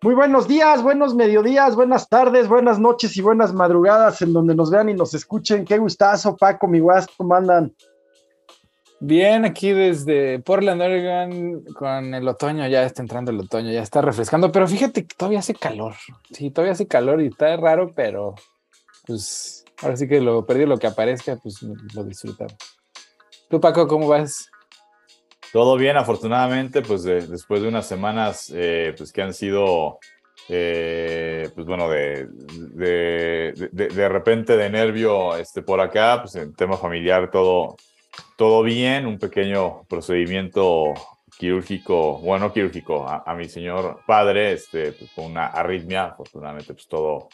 Muy buenos días, buenos mediodías, buenas tardes, buenas noches y buenas madrugadas en donde nos vean y nos escuchen. Qué gustazo, Paco, mi guas, ¿cómo andan? Bien, aquí desde Portland, Oregon, con el otoño, ya está entrando el otoño, ya está refrescando, pero fíjate que todavía hace calor. Sí, todavía hace calor y está raro, pero pues ahora sí que lo perdido lo que aparezca, pues lo disfrutamos. ¿Tú, Paco, cómo vas? Todo bien, afortunadamente, pues después de unas semanas eh, pues que han sido, eh, pues bueno, de, de, de, repente de nervio este, por acá, pues en tema familiar todo, todo bien, un pequeño procedimiento quirúrgico, bueno, quirúrgico, a, mi señor padre, este, pues, con una arritmia, afortunadamente pues todo,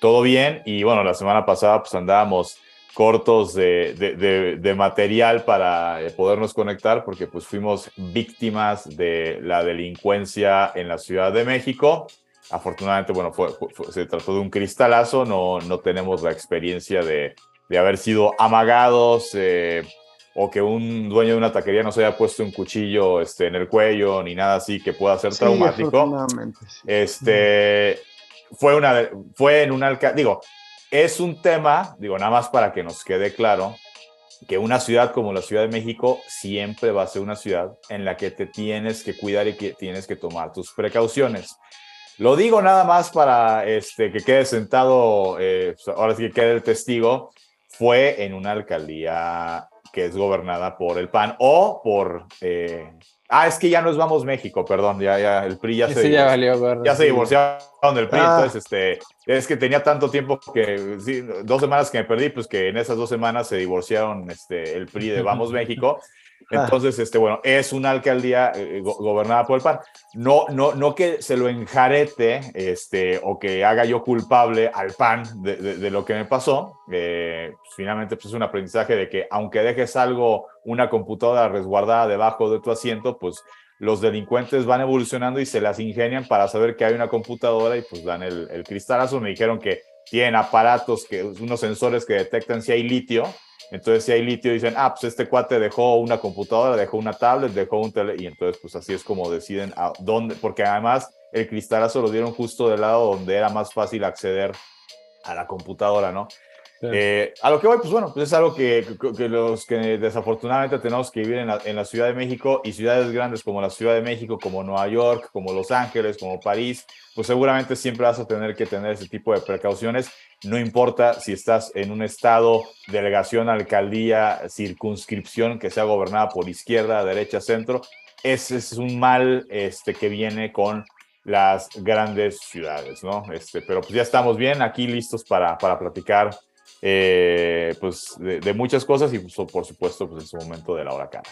todo bien, y bueno, la semana pasada pues andábamos cortos de, material para eh, podernos conectar porque pues fuimos víctimas de la delincuencia en la Ciudad de México. Afortunadamente, bueno, fue, se trató de un cristalazo, no, no tenemos la experiencia de, haber sido amagados eh, o que un dueño de una taquería nos haya puesto un cuchillo este, en el cuello ni nada así que pueda ser traumático. Este, fue, una, fue en un alcalde, digo, es un tema, digo, nada más para que nos quede claro, que una ciudad como la Ciudad de México siempre va a ser una ciudad en la que te tienes que cuidar y que tienes que tomar tus precauciones. Lo digo nada más para este, que quede sentado, eh, pues, ahora sí que quede el testigo, fue en una alcaldía que es gobernada por el PAN o por eh, Ah, es que ya nos vamos México, perdón, ya, ya, el PRI ya se, ya, valió, ya se divorciaron del PRI, ah. entonces, este, es que tenía tanto tiempo que, sí, dos semanas que me perdí, pues que en esas dos semanas se divorciaron este, el PRI de Vamos México. Entonces, este, bueno, es una alcaldía eh, gobernada por el PAN. No, no, no que se lo enjarete este, o que haga yo culpable al PAN de, de, lo que me pasó. Eh, finalmente, pues es un aprendizaje de que aunque dejes algo, una computadora resguardada debajo de tu asiento, pues los delincuentes van evolucionando y se las ingenian para saber que hay una computadora y pues dan el, el cristalazo. Me dijeron que tienen aparatos, que, unos sensores que detectan si hay litio entonces, si hay litio, dicen, ah, pues este cuate dejó una computadora, dejó una tablet, dejó un tele, y entonces, pues así es como deciden a dónde, porque además el cristalazo lo dieron justo del lado donde era más fácil acceder a la computadora, ¿no? Eh, a lo que voy, pues bueno, pues es algo que, que, los que desafortunadamente tenemos que vivir en la, en la, Ciudad de México y ciudades grandes como la Ciudad de México, como Nueva York, como Los Ángeles, como París, pues seguramente siempre vas a tener que tener ese tipo de precauciones. No importa si estás en un estado, delegación, alcaldía, circunscripción que sea gobernada por izquierda, derecha, centro, ese es un mal este, que viene con las grandes ciudades, ¿no? Este, pero pues ya estamos bien aquí listos para, para platicar eh, pues de, muchas cosas y pues, por supuesto pues en su momento de la hora cara.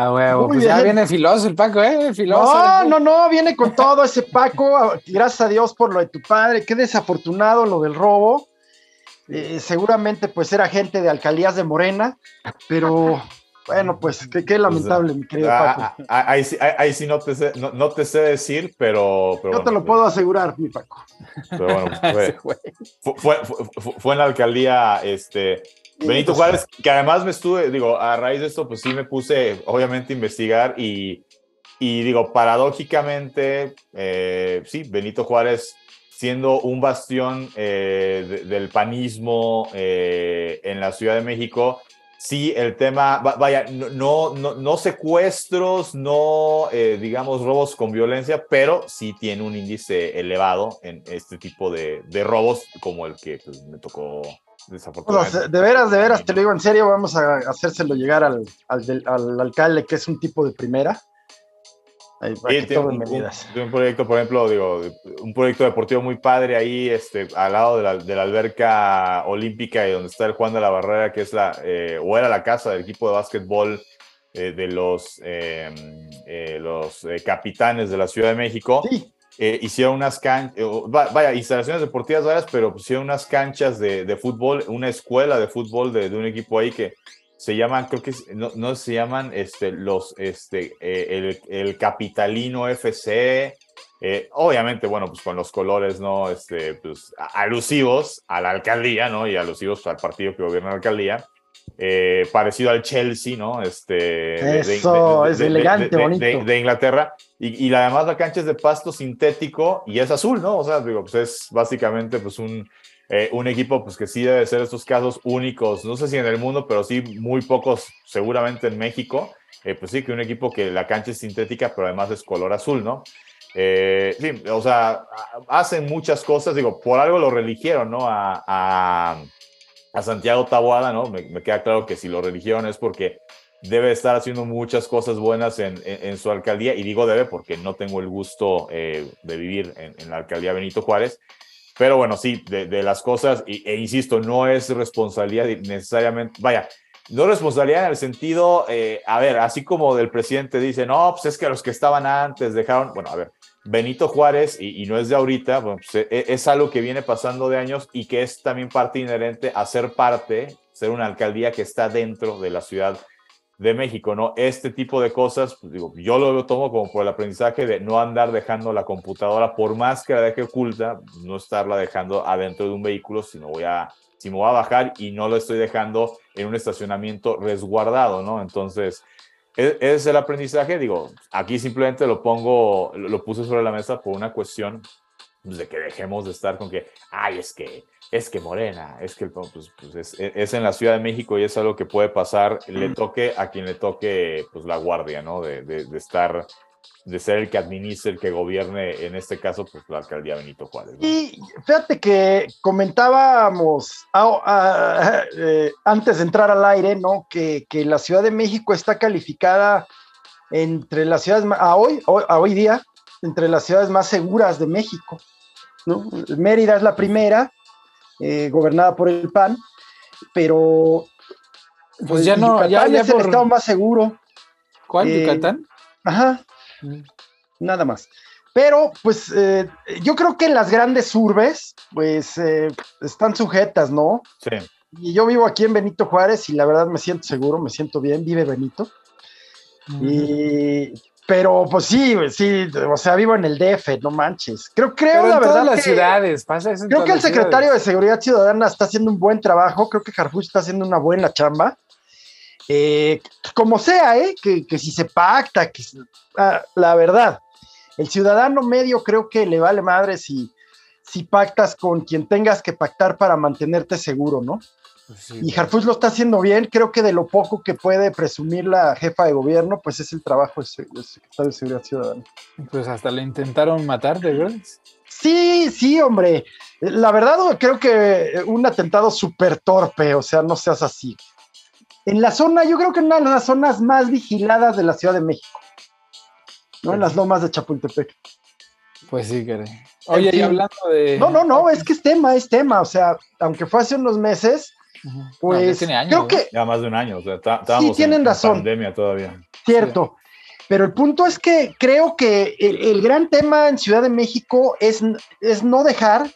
Ah, huevo, pues ya viene filoso el Paco, ¿eh? Filoso. No, no, no, viene con todo ese Paco. Gracias a Dios por lo de tu padre. Qué desafortunado lo del robo. Eh, seguramente pues era gente de alcaldías de Morena, pero bueno, pues qué, qué lamentable, mi querido ah, Paco. Ah, ah, ahí, ahí, sí no te, sé, no, te sé decir, pero... Yo te lo puedo asegurar, mi Paco. Pero bueno, pues, fue, fue, en la alcaldía este, Benito Juárez, que además me estuve, digo, a raíz de esto, pues sí me puse, obviamente, a investigar y, y digo, paradójicamente, eh, sí, Benito Juárez siendo un bastión eh, del panismo eh, en la Ciudad de México, sí, el tema, vaya, no, no, no secuestros, no, eh, digamos, robos con violencia, pero sí tiene un índice elevado en este tipo de, de robos como el que pues, me tocó desafortunadamente. de veras, de veras, te lo digo en serio, vamos a hacérselo llegar al, al, al alcalde, que es un tipo de primera un, proyecto, por ejemplo, digo, un proyecto deportivo muy padre ahí, este, al lado de la, de la alberca olímpica y donde está el Juan de la Barrera, que es la, eh, o era la casa del equipo de básquetbol eh, de los, em, eh, los capitanes de la Ciudad de México. Sí. Hicieron unas canchas, vaya, instalaciones deportivas varias, pero pusieron unas canchas de, de fútbol, una escuela de fútbol de, de un equipo ahí que se llaman, creo que no, no se llaman este, los, este, eh, el, el, Capitalino FC. Eh, obviamente, bueno, pues con los colores, ¿no? Este, pues alusivos a la alcaldía, ¿no? Y alusivos al partido que gobierna la alcaldía. Eh, parecido al Chelsea, ¿no? Este, Eso, es elegante, bonito. De, Inglaterra. Y, y, además la cancha es de pasto sintético y es azul, ¿no? O sea, digo, pues es básicamente pues un, eh, un equipo pues que sí debe ser estos casos únicos, no sé si en el mundo, pero sí muy pocos seguramente en México. Eh, pues sí, que un equipo que la cancha es sintética, pero además es color azul, ¿no? Eh, sí, o sea, hacen muchas cosas, digo, por algo lo religieron, ¿no? A, a, Santiago Taboada, ¿no? Me, queda claro que si lo religieron es porque debe estar haciendo muchas cosas buenas en, su alcaldía, y digo debe porque no tengo el gusto eh, de vivir en, en, la alcaldía Benito Juárez, pero bueno, sí, de, las cosas, e insisto, no es responsabilidad necesariamente, vaya, no responsabilidad en el sentido, eh, a ver, así como del presidente dice, no, pues es que los que estaban antes dejaron, bueno, a ver, Benito Juárez, y, no es de ahorita, pues, e, e, es, algo que viene pasando de años y que es también parte inherente a ser parte, ser una alcaldía que está dentro de la Ciudad de México, ¿no? Este tipo de cosas, pues digo, yo lo tomo como por el aprendizaje de no andar dejando la computadora, por más que la deje oculta, no estarla dejando adentro de un vehículo, sino voy a, si me voy a bajar y no lo estoy dejando en un estacionamiento resguardado, ¿no? Entonces, es el aprendizaje. Digo, aquí simplemente lo pongo, lo puse sobre la mesa por una cuestión pues, de que dejemos de estar con que, ay, es que, es que Morena, es que pues, pues es, en la Ciudad de México y es algo que puede pasar, le toque a quien le toque pues la guardia, ¿no? De, de, estar, de ser el que administre, el que gobierne, en este caso, pues la alcaldía Benito Juárez. Y fíjate que comentábamos eh, antes de entrar al aire, ¿no? Que, que, la Ciudad de México está calificada entre las ciudades, a hoy, a hoy día, entre las ciudades más seguras de México. ¿no? Mérida es la primera, eh, gobernada por el PAN, pero pues, pues ya no, ya, es el estado más seguro. ¿Cuál? Eh, ¿Yucatán? Ajá. Nada más. Pero, pues, eh, yo creo que en las grandes urbes, pues, están sujetas, ¿no? Sí. Y yo vivo aquí en Benito Juárez y la verdad me siento seguro, me siento bien, vive Benito. Y pero pues sí, sí, o sea, vivo en el DF, no manches. Creo, creo la verdad. las ciudades, pasa eso Creo que el secretario de Seguridad Ciudadana está haciendo un buen trabajo. Creo que Harfuch está haciendo una buena chamba. Eh, como sea, ¿eh? Que, si se pacta, que ah, la verdad, el ciudadano medio creo que le vale madre si, si pactas con quien tengas que pactar para mantenerte seguro, ¿no? Pues y Harfuch lo está haciendo bien. Creo que de lo poco que puede presumir la jefa de gobierno, pues es el trabajo del secretario de Seguridad Ciudadana. Pues hasta le intentaron matar, ¿de verdad? Sí, sí, hombre. La verdad, creo que un atentado súper torpe, o sea, no seas así. En la zona, yo creo que en una de las zonas más vigiladas de la Ciudad de México, ¿no? En las lomas de Chapultepec. Pues sí, que. Oye, y hablando de. No, no, no, es que es tema, es tema. O sea, aunque fue hace unos meses, pues creo que... Ya más de un año, o sea, estábamos sí, tienen en razón. pandemia todavía. Cierto. Pero el punto es que creo que el, gran tema en Ciudad de México es, es no dejar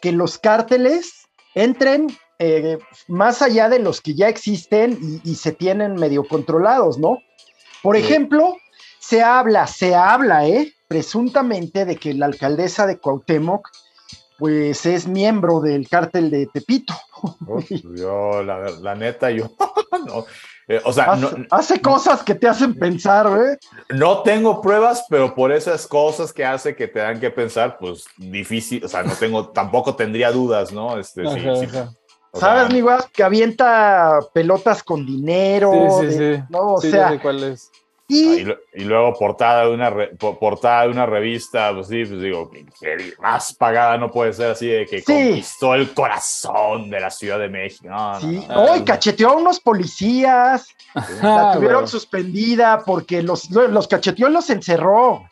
que los cárteles entren eh, más allá de los que ya existen y, se tienen medio controlados, ¿no? Por ejemplo, se habla, se habla, ¿eh? Presuntamente de que la alcaldesa de Cuauhtémoc pues es miembro del cártel de Tepito. Yo, la, neta, yo no. Eh, o sea, hace, cosas que te hacen pensar, ¿eh? No tengo pruebas, pero por esas cosas que hace que te dan que pensar, pues difícil, o sea, no tengo, tampoco tendría dudas, ¿no? Este, sí, ¿Sabes, mi Que avienta pelotas con dinero. Sí, sí, sí. ¿no? O sea, cuál es. Y, luego portada de una portada de una revista, pues sí, pues digo, más pagada no puede ser así de que conquistó el corazón de la Ciudad de México. sí. Hoy cacheteó a unos policías, la tuvieron suspendida porque los, los cacheteó y los encerró,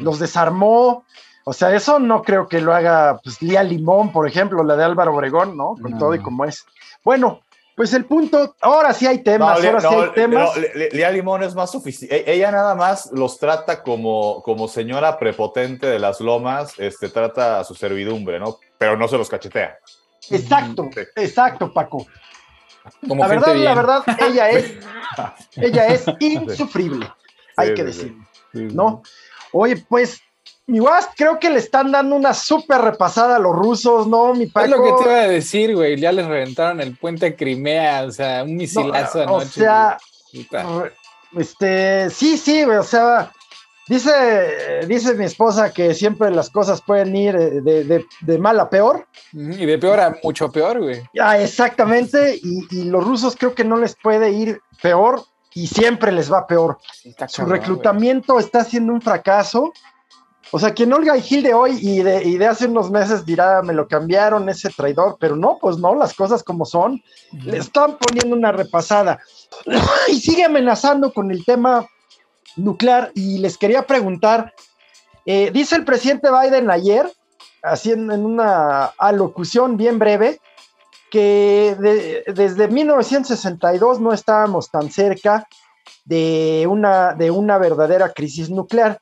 los desarmó. O sea, eso no creo que lo haga pues, Lía Limón, por ejemplo, la de Álvaro Obregón, ¿no? Con todo y como es. Bueno, pues el punto, ahora sí hay temas, ahora sí hay temas. Lía Limón es más suficiente. E-, ella nada más los trata como, como señora prepotente de las lomas, este, trata a su servidumbre, ¿no? Pero no se los cachetea. Exacto, exacto, Paco. la verdad, la verdad, ella es, ella es insufrible, hay que decirlo, ¿no? Oye, pues mi guas, creo que le están dando una súper repasada a los rusos, ¿no, mi Paco? Es lo que te iba a decir, güey. Ya les reventaron el puente de Crimea, o sea, un misilazo no, anoche. O sea, este, sí, sí, güey, o sea, dice, dice mi esposa que siempre las cosas pueden ir de, de, de mal a peor. Y de peor a mucho peor, güey. Ah, exactamente, y, y los rusos creo que no les puede ir peor y siempre les va peor. Su cabrón, reclutamiento está siendo un fracaso. O sea, quien Olga y Gil de hoy y de, y de, hace unos meses dirá, me lo cambiaron, ese traidor, pero no, pues no, las cosas como son. Le están poniendo una repasada. y sigue amenazando con el tema nuclear. Y les quería preguntar, eh, dice el presidente Biden ayer, en, en una alocución bien breve, que de, desde 1962 no estábamos tan cerca de una, de una verdadera crisis nuclear.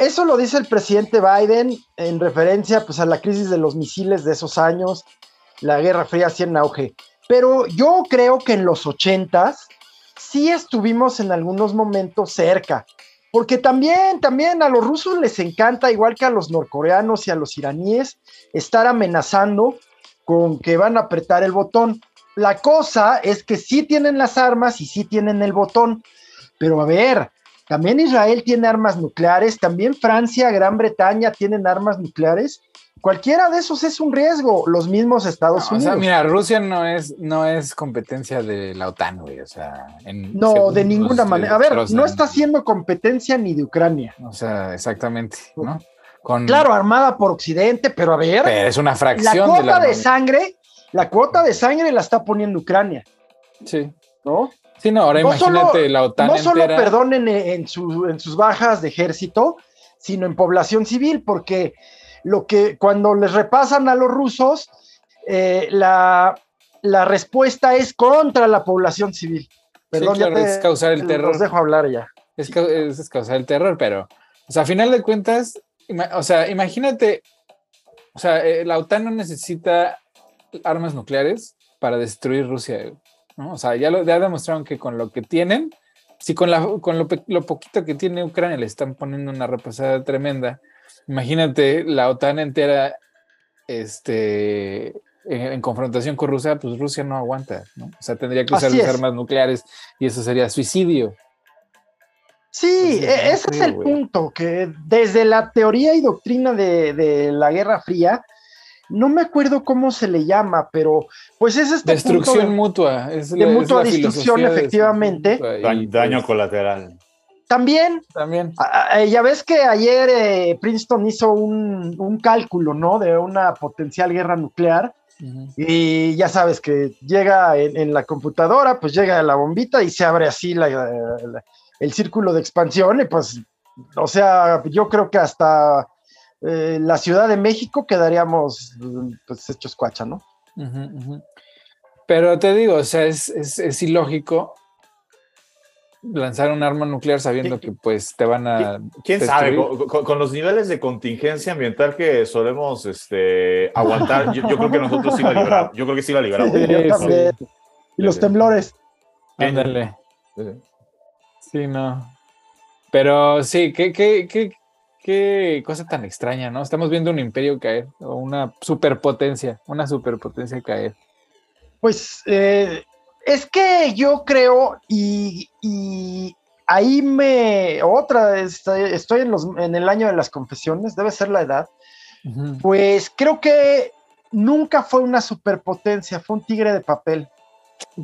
Eso lo dice el presidente Biden en referencia pues, a la crisis de los misiles de esos años, la Guerra Fría así en auge. Pero yo creo que en los 80 sí estuvimos en algunos momentos cerca, porque también, también a los rusos les encanta, igual que a los norcoreanos y a los iraníes, estar amenazando con que van a apretar el botón. La cosa es que sí tienen las armas y sí tienen el botón, pero a ver, también Israel tiene armas nucleares, también Francia, Gran Bretaña tienen armas nucleares. Cualquiera de esos es un riesgo, los mismos Estados no, Unidos. O sea, mira, Rusia no es, no es competencia de la OTAN, güey. O sea, en, no, de ninguna manera. A ver, no está haciendo competencia ni de Ucrania. O sea, exactamente, ¿no? Con, claro, armada por Occidente, pero a ver. Pero es una fracción. La cuota de, de sangre, la cuota de sangre la está poniendo Ucrania. Sí. ¿No? Sí, no, ahora no imagínate solo, la OTAN. No entera. solo, perdonen en, su, en sus bajas de ejército, sino en población civil, porque lo que cuando les repasan a los rusos, eh, la, la, respuesta es contra la población civil. Perdón, sí, claro, ya te, es causar el terror. Los dejo hablar ya. Es causar el terror, pero, o sea, a final de cuentas, o sea, imagínate, o sea, eh, la OTAN no necesita armas nucleares para destruir Rusia. ¿No? O sea, ya, lo, ya demostraron que con lo que tienen, si con, la, con lo, lo, poquito que tiene Ucrania le están poniendo una repasada tremenda, imagínate la OTAN entera este, en, en, confrontación con Rusia, pues Rusia no aguanta, ¿no? O sea, tendría que usar las armas nucleares y eso sería suicidio. Sí, Entonces, ese es el wey. punto, que desde la teoría y doctrina de, de, la Guerra Fría, no me acuerdo cómo se le llama, pero pues es este destrucción punto de, mutua, es de la, mutua es destrucción, efectivamente. Daño, daño colateral. También, también. A, ya ves que ayer eh, Princeton hizo un, un, cálculo, ¿no? De una potencial guerra nuclear. Uh -huh. Y ya sabes que llega en, en, la computadora, pues llega la bombita y se abre así la, la, el círculo de expansión. Y pues, o sea, yo creo que hasta eh, la Ciudad de México quedaríamos pues hechos cuacha, ¿no? Uh -huh, uh -huh. Pero te digo, o sea, es, es, es ilógico lanzar un arma nuclear sabiendo que pues te van a quién sabe con, con, con, los niveles de contingencia ambiental que solemos este aguantar yo, yo, creo que nosotros sí la libramos yo creo que sí la libramos sí. Sí. y los temblores ándale sí no pero sí qué qué qué qué cosa tan extraña no estamos viendo un imperio caer o una superpotencia una superpotencia caer pues eh, es que yo creo, y, y ahí me. Otra, estoy, estoy en, los, en, el año de las confesiones, debe ser la edad. Uh -huh. Pues creo que nunca fue una superpotencia, fue un tigre de papel.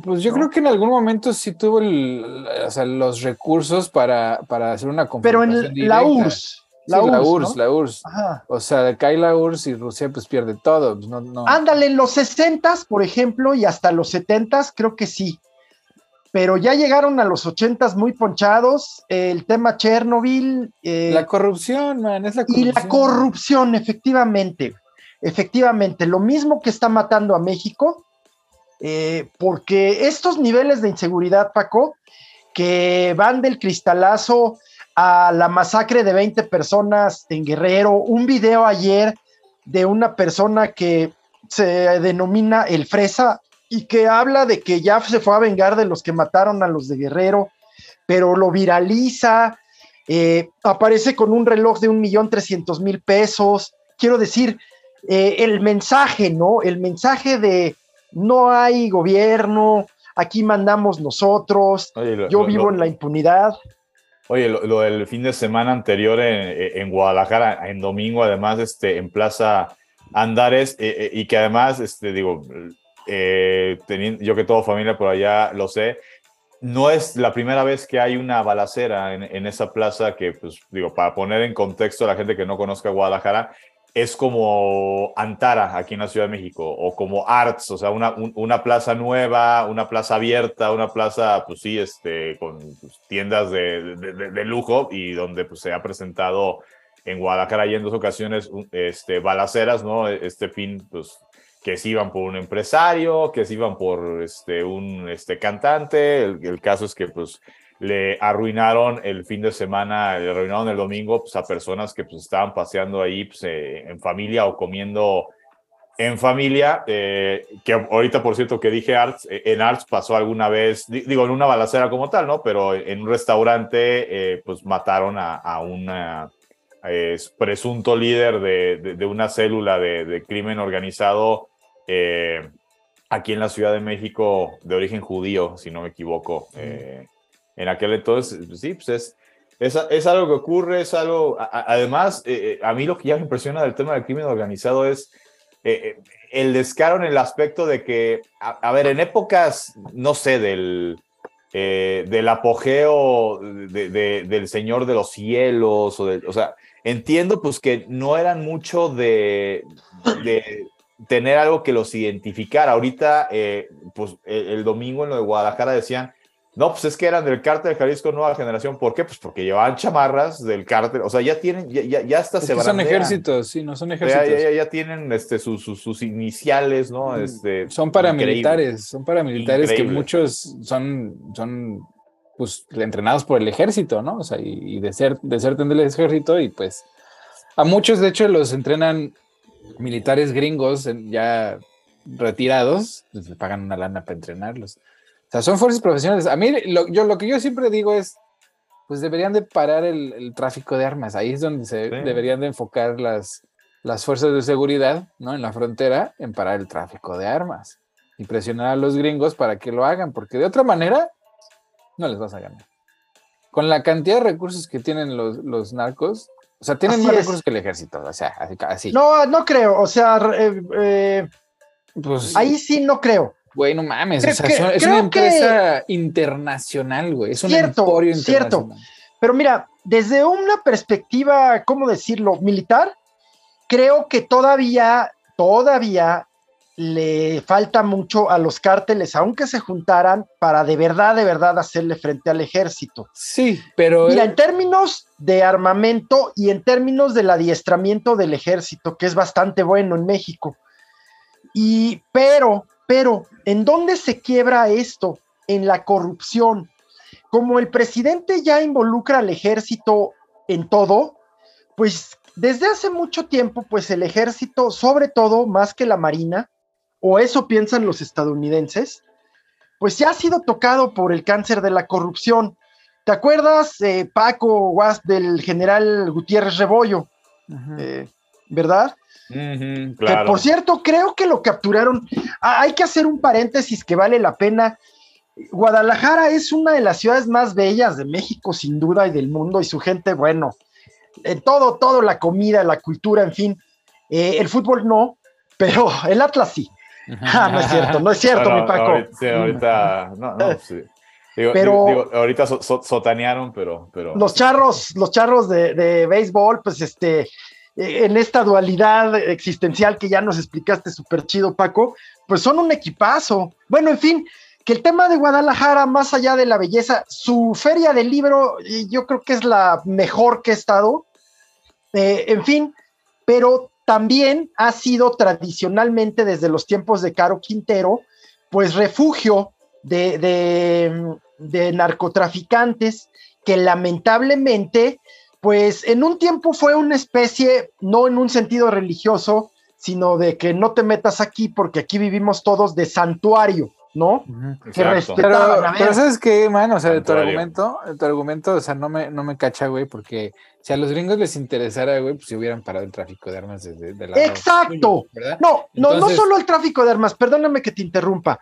Pues yo ¿no? creo que en algún momento sí tuvo el, o sea, los recursos para, para hacer una Pero en directa. la URSS. La, sí, URSS, la URSS, ¿no? la URSS. Ajá. O sea, cae la URSS y Rusia pues pierde todo. Pues no, no. Ándale, en los 60 por ejemplo, y hasta los 70 creo que sí. Pero ya llegaron a los 80 muy ponchados. El tema Chernobyl. Eh, la corrupción, man, es la corrupción. Y la corrupción, efectivamente. Efectivamente, lo mismo que está matando a México. Eh, porque estos niveles de inseguridad, Paco, que van del cristalazo a la masacre de 20 personas en Guerrero, un video ayer de una persona que se denomina el Fresa y que habla de que ya se fue a vengar de los que mataron a los de Guerrero, pero lo viraliza eh, aparece con un reloj de un millón trescientos mil pesos. Quiero decir, eh, el mensaje, ¿no? El mensaje de no hay gobierno, aquí mandamos nosotros, yo vivo en la impunidad. Oye, lo, del fin de semana anterior en, Guadalajara, en domingo, además, este, en Plaza Andares, eh, eh, y que además, este, digo, eh, teniendo, yo que todo familia por allá lo sé, no es la primera vez que hay una balacera en, en, esa plaza que, pues, digo, para poner en contexto a la gente que no conozca Guadalajara, es como Antara aquí en la Ciudad de México o como Arts, o sea, una, una plaza nueva, una plaza abierta, una plaza, pues sí, este, con pues, tiendas de, de, lujo y donde pues, se ha presentado en Guadalajara y en dos ocasiones este, balaceras, ¿no? Este fin, pues que se iban por un empresario, que se iban por este, un este, cantante, el, el caso es que pues le arruinaron el fin de semana, le arruinaron el domingo pues, a personas que pues, estaban paseando ahí pues, eh, en familia o comiendo en familia, eh, que ahorita por cierto que dije Arts, eh, en Arts pasó alguna vez, digo, en una balacera como tal, ¿no? Pero en un restaurante pues mataron a, un presunto líder de, de, una célula de crimen organizado aquí en la Ciudad de México de origen judío, si no me equivoco en aquel entonces, pues sí, pues es, es, es algo que ocurre, es algo, además, eh, eh, a mí lo que ya me impresiona del tema del crimen organizado es eh, el descaro en el aspecto de que, a, ver, en épocas, no sé, del, del apogeo de, del Señor de los Cielos, o, o sea, entiendo pues que no eran mucho de, de tener algo que los identificara. Ahorita, pues el, domingo en lo de Guadalajara decían, no, pues es que eran del cártel de Jalisco Nueva Generación. ¿Por qué? Pues porque llevaban chamarras del cártel. O sea, ya tienen, ya, ya, ya hasta se van. Son ejércitos, sí, no son ejércitos. Ya, ya, tienen este, sus, sus, iniciales, ¿no? Mm, este, son paramilitares, son paramilitares que muchos son, son pues, entrenados por el ejército, ¿no? O sea, y, de ser, de ser del ejército, y pues a muchos, de hecho, los entrenan militares gringos ya retirados, les pagan una lana para entrenarlos. O sea, son fuerzas profesionales. A mí, lo, yo, lo que yo siempre digo es, pues deberían de parar el, tráfico de armas. Ahí es donde se deberían de enfocar las, las fuerzas de seguridad, ¿no? En la frontera, en parar el tráfico de armas y presionar a los gringos para que lo hagan, porque de otra manera no les vas a ganar. Con la cantidad de recursos que tienen los, los narcos, o sea, tienen más recursos que el ejército, o sea, así. No, no creo, o sea, eh, eh, pues, ahí sí no creo. Güey, no mames, o sea, es una empresa internacional, güey, es un cierto, emporio internacional. Cierto. Pero mira, desde una perspectiva, ¿cómo decirlo? Militar, creo que todavía, todavía le falta mucho a los cárteles, aunque se juntaran, para de verdad, de verdad hacerle frente al ejército. Sí, pero... Mira, en términos de armamento y en términos del adiestramiento del ejército, que es bastante bueno en México. Y, pero, pero, ¿en dónde se quiebra esto? En la corrupción. Como el presidente ya involucra al ejército en todo, pues desde hace mucho tiempo, pues el ejército, sobre todo más que la marina, o eso piensan los estadounidenses, pues ya ha sido tocado por el cáncer de la corrupción. ¿Te acuerdas, eh, Paco Guas, del general Gutiérrez Rebollo? Eh, ¿Verdad? Que por cierto, creo que lo capturaron. Ah, hay que hacer un paréntesis que vale la pena. Guadalajara es una de las ciudades más bellas de México, sin duda, y del mundo, y su gente, bueno, en todo, todo, la comida, la cultura, en fin. Eh, el fútbol no, pero el Atlas sí. Ah, no es cierto, no es cierto, mi Paco. Ahorita, no, no, sí. pero ahorita sotanearon, pero, pero. Los charros, los charros de, de béisbol, pues este, en esta dualidad existencial que ya nos explicaste súper chido, Paco, pues son un equipazo. Bueno, en fin, que el tema de Guadalajara, más allá de la belleza, su feria del libro, yo creo que es la mejor que he estado. Eh, en fin, pero también ha sido tradicionalmente desde los tiempos de Caro Quintero, pues refugio de, de narcotraficantes que lamentablemente pues en un tiempo fue una especie, no en un sentido religioso, sino de que no te metas aquí porque aquí vivimos todos de santuario, ¿no? Que respetaban. Pero, pero ¿sabes qué, man? O sea, de tu argumento, de tu argumento, o sea, no me, no me cacha, güey, porque si a los gringos les interesara, güey, pues si hubieran parado el tráfico de armas desde de la. ¡Exacto! no, no, no solo el tráfico de armas, perdóname que te interrumpa.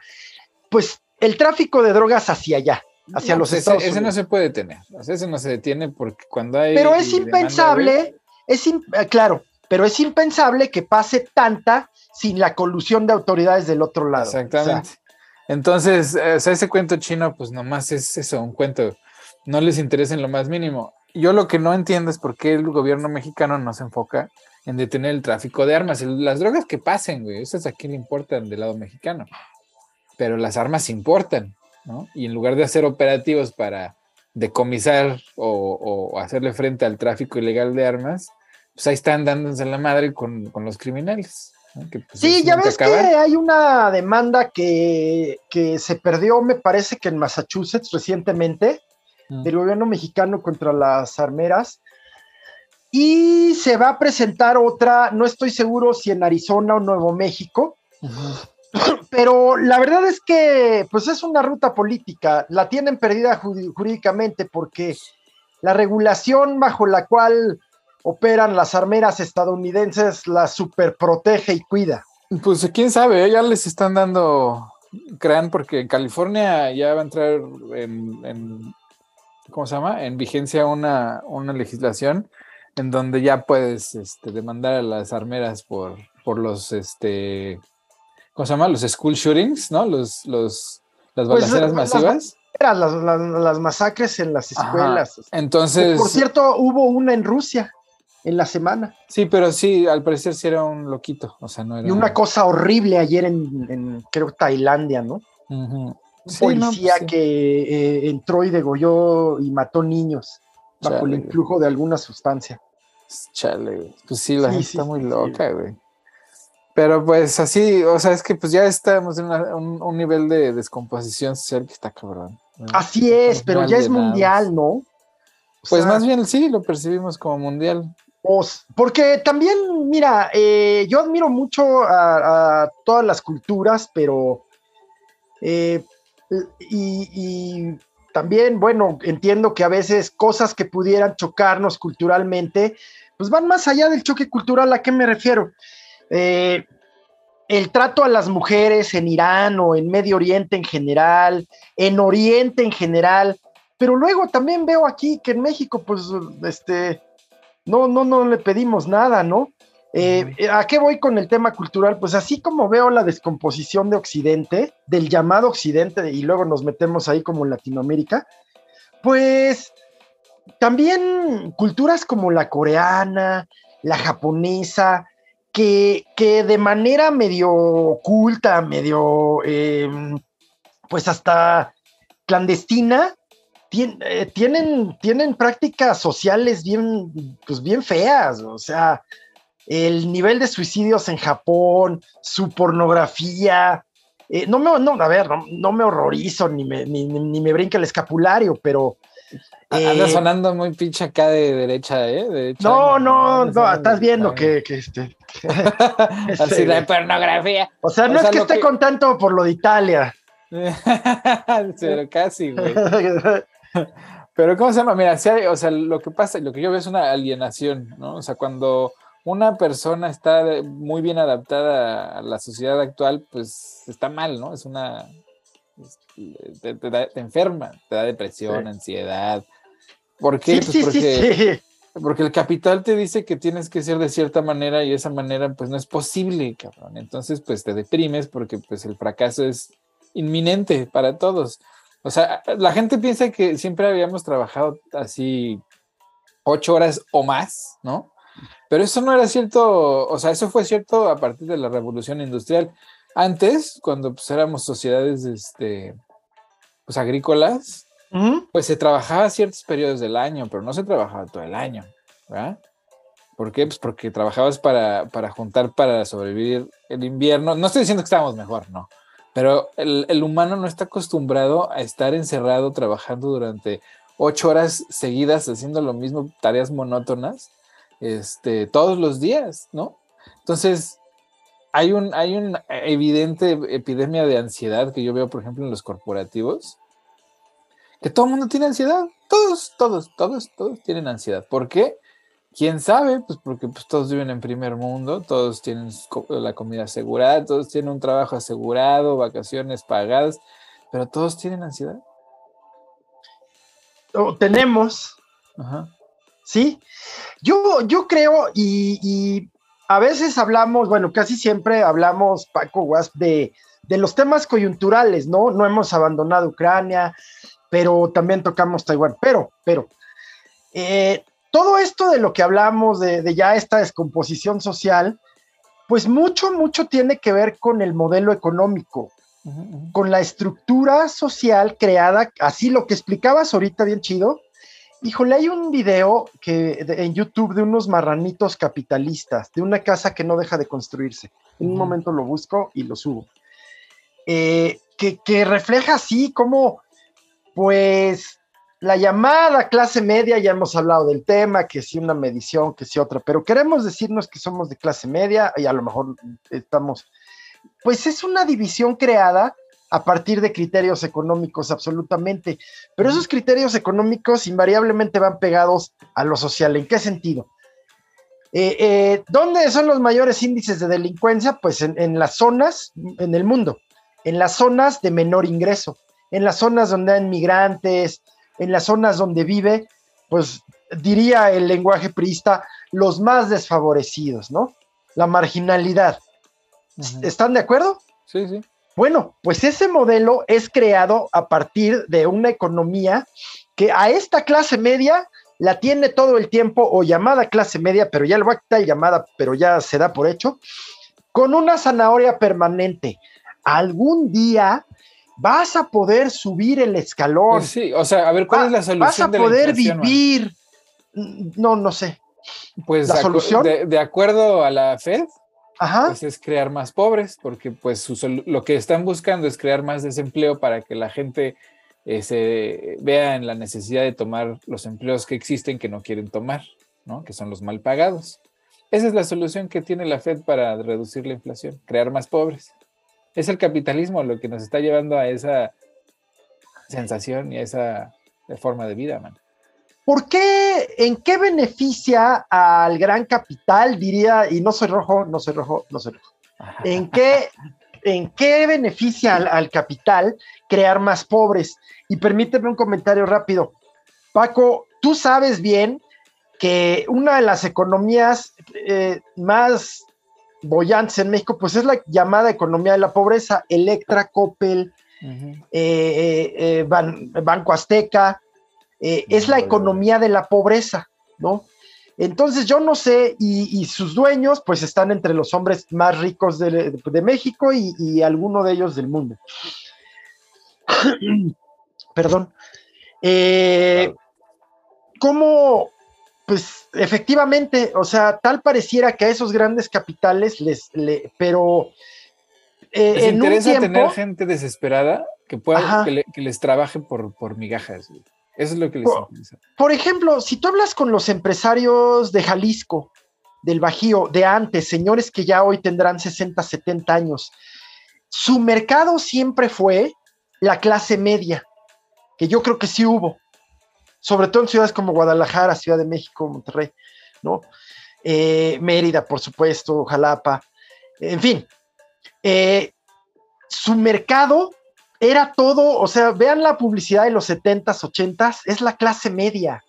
Pues el tráfico de drogas hacia allá, hacia los pues Estados ese, Ese no se puede sea, ese no se detiene porque cuando hay. Pero es impensable, es eh, claro, pero es impensable que pase tanta sin la colusión de autoridades del otro lado. Exactamente. Entonces, o sea, ese cuento chino, pues nomás es eso, un cuento. No les interesa en lo más mínimo. Yo lo que no entiendo es por qué el gobierno mexicano no se enfoca en detener el tráfico de armas. Las drogas que pasen, güey, esas a quién le importan del lado mexicano. Pero las armas importan, ¿no? Y en lugar de hacer operativos para decomisar o, o hacerle frente al tráfico ilegal de armas, pues ahí están dándose la madre con, los criminales. Pues, sí, ya ves que hay una demanda que, se perdió, me parece que en Massachusetts recientemente, mm. del gobierno mexicano contra las armeras. Y se va a presentar otra, no estoy seguro si en Arizona o Nuevo México, pero la verdad es que pues es una ruta política, la tienen perdida jurídicamente porque la regulación bajo la cual operan las armeras estadounidenses la super protege y cuida. Pues quién sabe, ¿eh? ya les están dando, crean, porque en California ya va a entrar en, ¿cómo se llama? En vigencia una, una legislación en donde ya puedes este, demandar a las armeras por, por los, este, ¿cómo se llama? Los school shootings, ¿no? Los, los, las pues, balaceras masivas. Las, las, las, masacres en las escuelas. Entonces. por cierto, hubo una en Rusia en la semana. Sí, pero sí, al parecer sí era un loquito, o sea, no era... Y una cosa horrible ayer en, creo, Tailandia, ¿no? Un policía pues que eh, entró y degolló y mató niños bajo el influjo de alguna sustancia. Chale, pues sí, la gente está muy loca, güey. Pero pues así, o sea, es que pues ya estamos en un, nivel de descomposición social que está cabrón. Así es, pero ya es mundial, ¿no? pues más bien sí, lo percibimos como mundial. Porque también, mira, eh, yo admiro mucho a, todas las culturas, pero eh, y, también, bueno, entiendo que a veces cosas que pudieran chocarnos culturalmente, pues van más allá del choque cultural. ¿A qué me refiero? Eh, el trato a las mujeres en Irán o en Medio Oriente en general, en Oriente en general, pero luego también veo aquí que en México, pues, este, no, no, no le pedimos nada, ¿no? Eh, ¿A qué voy con el tema cultural? Pues así como veo la descomposición de Occidente, del llamado Occidente, y luego nos metemos ahí como en Latinoamérica, pues también culturas como la coreana, la japonesa, que, que de manera medio oculta, medio, em, pues hasta clandestina, eh, tienen, tienen prácticas sociales bien, pues bien feas, o sea, el nivel de suicidios en Japón, su pornografía, eh, no me, no, a ver, no, me horrorizo ni me, ni, me brinca el escapulario, pero... Anda eh, sonando muy pinche acá de derecha, ¿eh? no, no, no, estás viendo que, que este... Así la pornografía. O sea, no es que esté contento por lo de Italia. pero casi, güey. Pero ¿cómo se llama? Mira, o sea, lo que pasa, lo que yo veo es una alienación, ¿no? O sea, cuando una persona está muy bien adaptada a la sociedad actual, pues está mal, ¿no? Es una... Te, enferma, te da depresión, ansiedad. ¿Por qué? pues porque, porque el capital te dice que tienes que ser de cierta manera y esa manera pues no es posible, cabrón. Entonces pues te deprimes porque pues el fracaso es inminente para todos. O sea, la gente piensa que siempre habíamos trabajado así ocho horas o más, ¿no? Pero eso no era cierto, o sea, eso fue cierto a partir de la revolución industrial. Antes, cuando pues, éramos sociedades este, pues, agrícolas, pues se trabajaba ciertos periodos del año, pero no se trabajaba todo el año, ¿verdad? ¿Por qué? Pues porque trabajabas para, para juntar para sobrevivir el invierno. No estoy diciendo que estábamos mejor, no. Pero el, humano no está acostumbrado a estar encerrado trabajando durante ocho horas seguidas haciendo lo mismo, tareas monótonas, este, todos los días, ¿no? Entonces, hay un, hay una evidente epidemia de ansiedad que yo veo, por ejemplo, en los corporativos, que todo el mundo tiene ansiedad. Todos, todos, todos, todos tienen ansiedad. ¿Por qué? ¿Quién sabe? Pues porque pues, todos viven en primer mundo, todos tienen la comida asegurada, todos tienen un trabajo asegurado, vacaciones pagadas, pero todos tienen ansiedad. O tenemos. Sí. Yo, yo creo, y, a veces hablamos, bueno, casi siempre hablamos, Paco Wasp, de, de los temas coyunturales, ¿no? No hemos abandonado Ucrania, pero también tocamos Taiwán. Pero, pero, eh, todo esto de lo que hablamos, de, ya esta descomposición social, pues mucho, mucho tiene que ver con el modelo económico, con la estructura social creada, así lo que explicabas ahorita bien chido. Híjole, hay un video que, en YouTube de unos marranitos capitalistas, de una casa que no deja de construirse. En un momento lo busco y lo subo. Eh, que, que refleja así como, pues, la llamada clase media, ya hemos hablado del tema, que si una medición, que si otra, pero queremos decirnos que somos de clase media y a lo mejor estamos, pues es una división creada a partir de criterios económicos, absolutamente, pero esos criterios económicos invariablemente van pegados a lo social. ¿En qué sentido? Eh, eh, ¿Dónde son los mayores índices de delincuencia? Pues en, en las zonas, en el mundo, en las zonas de menor ingreso, en las zonas donde hay migrantes, en las zonas donde vive, pues diría el lenguaje priista, los más desfavorecidos, ¿no? La marginalidad. ¿Están de acuerdo? Sí, sí. Bueno, pues ese modelo es creado a partir de una economía que a esta clase media la tiene todo el tiempo, o llamada clase media, pero ya le voy a quitar llamada, pero ya se da por hecho, con una zanahoria permanente. Algún día vas a poder subir el escalón. Pues sí, o sea, a ver, ¿cuál es la solución? Vas a poder vivir. No, no sé. Pues la solución. De, acuerdo a la Fed, pues es crear más pobres, porque pues lo que están buscando es crear más desempleo para que la gente eh, se vea en la necesidad de tomar los empleos que existen que no quieren tomar, ¿no? Que son los mal pagados. Esa es la solución que tiene la Fed para reducir la inflación, crear más pobres es el capitalismo lo que nos está llevando a esa sensación y a esa forma de vida, man. ¿Por qué, en qué beneficia al gran capital, diría, y no soy rojo, no soy rojo, no soy rojo, ¿en qué, en qué beneficia al, capital crear más pobres? Y permíteme un comentario rápido. Paco, tú sabes bien que una de las economías eh, más bollantes en México, pues es la llamada economía de la pobreza, Electra, Coppel, eh, eh, eh, Banco Azteca, es la economía de la pobreza, ¿no? Entonces yo no sé, y, sus dueños pues están entre los hombres más ricos de, México y, y, alguno de ellos del mundo. Perdón. ¿Cómo pues efectivamente, o sea, tal pareciera que a esos grandes capitales les, le, pero eh, les interesa tener gente desesperada que pueda que, les trabaje por, por migajas. Eso es lo que les interesa. Por ejemplo, si tú hablas con los empresarios de Jalisco, del Bajío, de antes, señores que ya hoy tendrán 60, 70 años, su mercado siempre fue la clase media, que yo creo que sí hubo sobre todo en ciudades como Guadalajara, Ciudad de México, Monterrey, ¿no? Eh, Mérida, por supuesto, Jalapa, en fin. Eh, su mercado era todo, o sea, vean la publicidad de los 70s, 80s, es la clase media,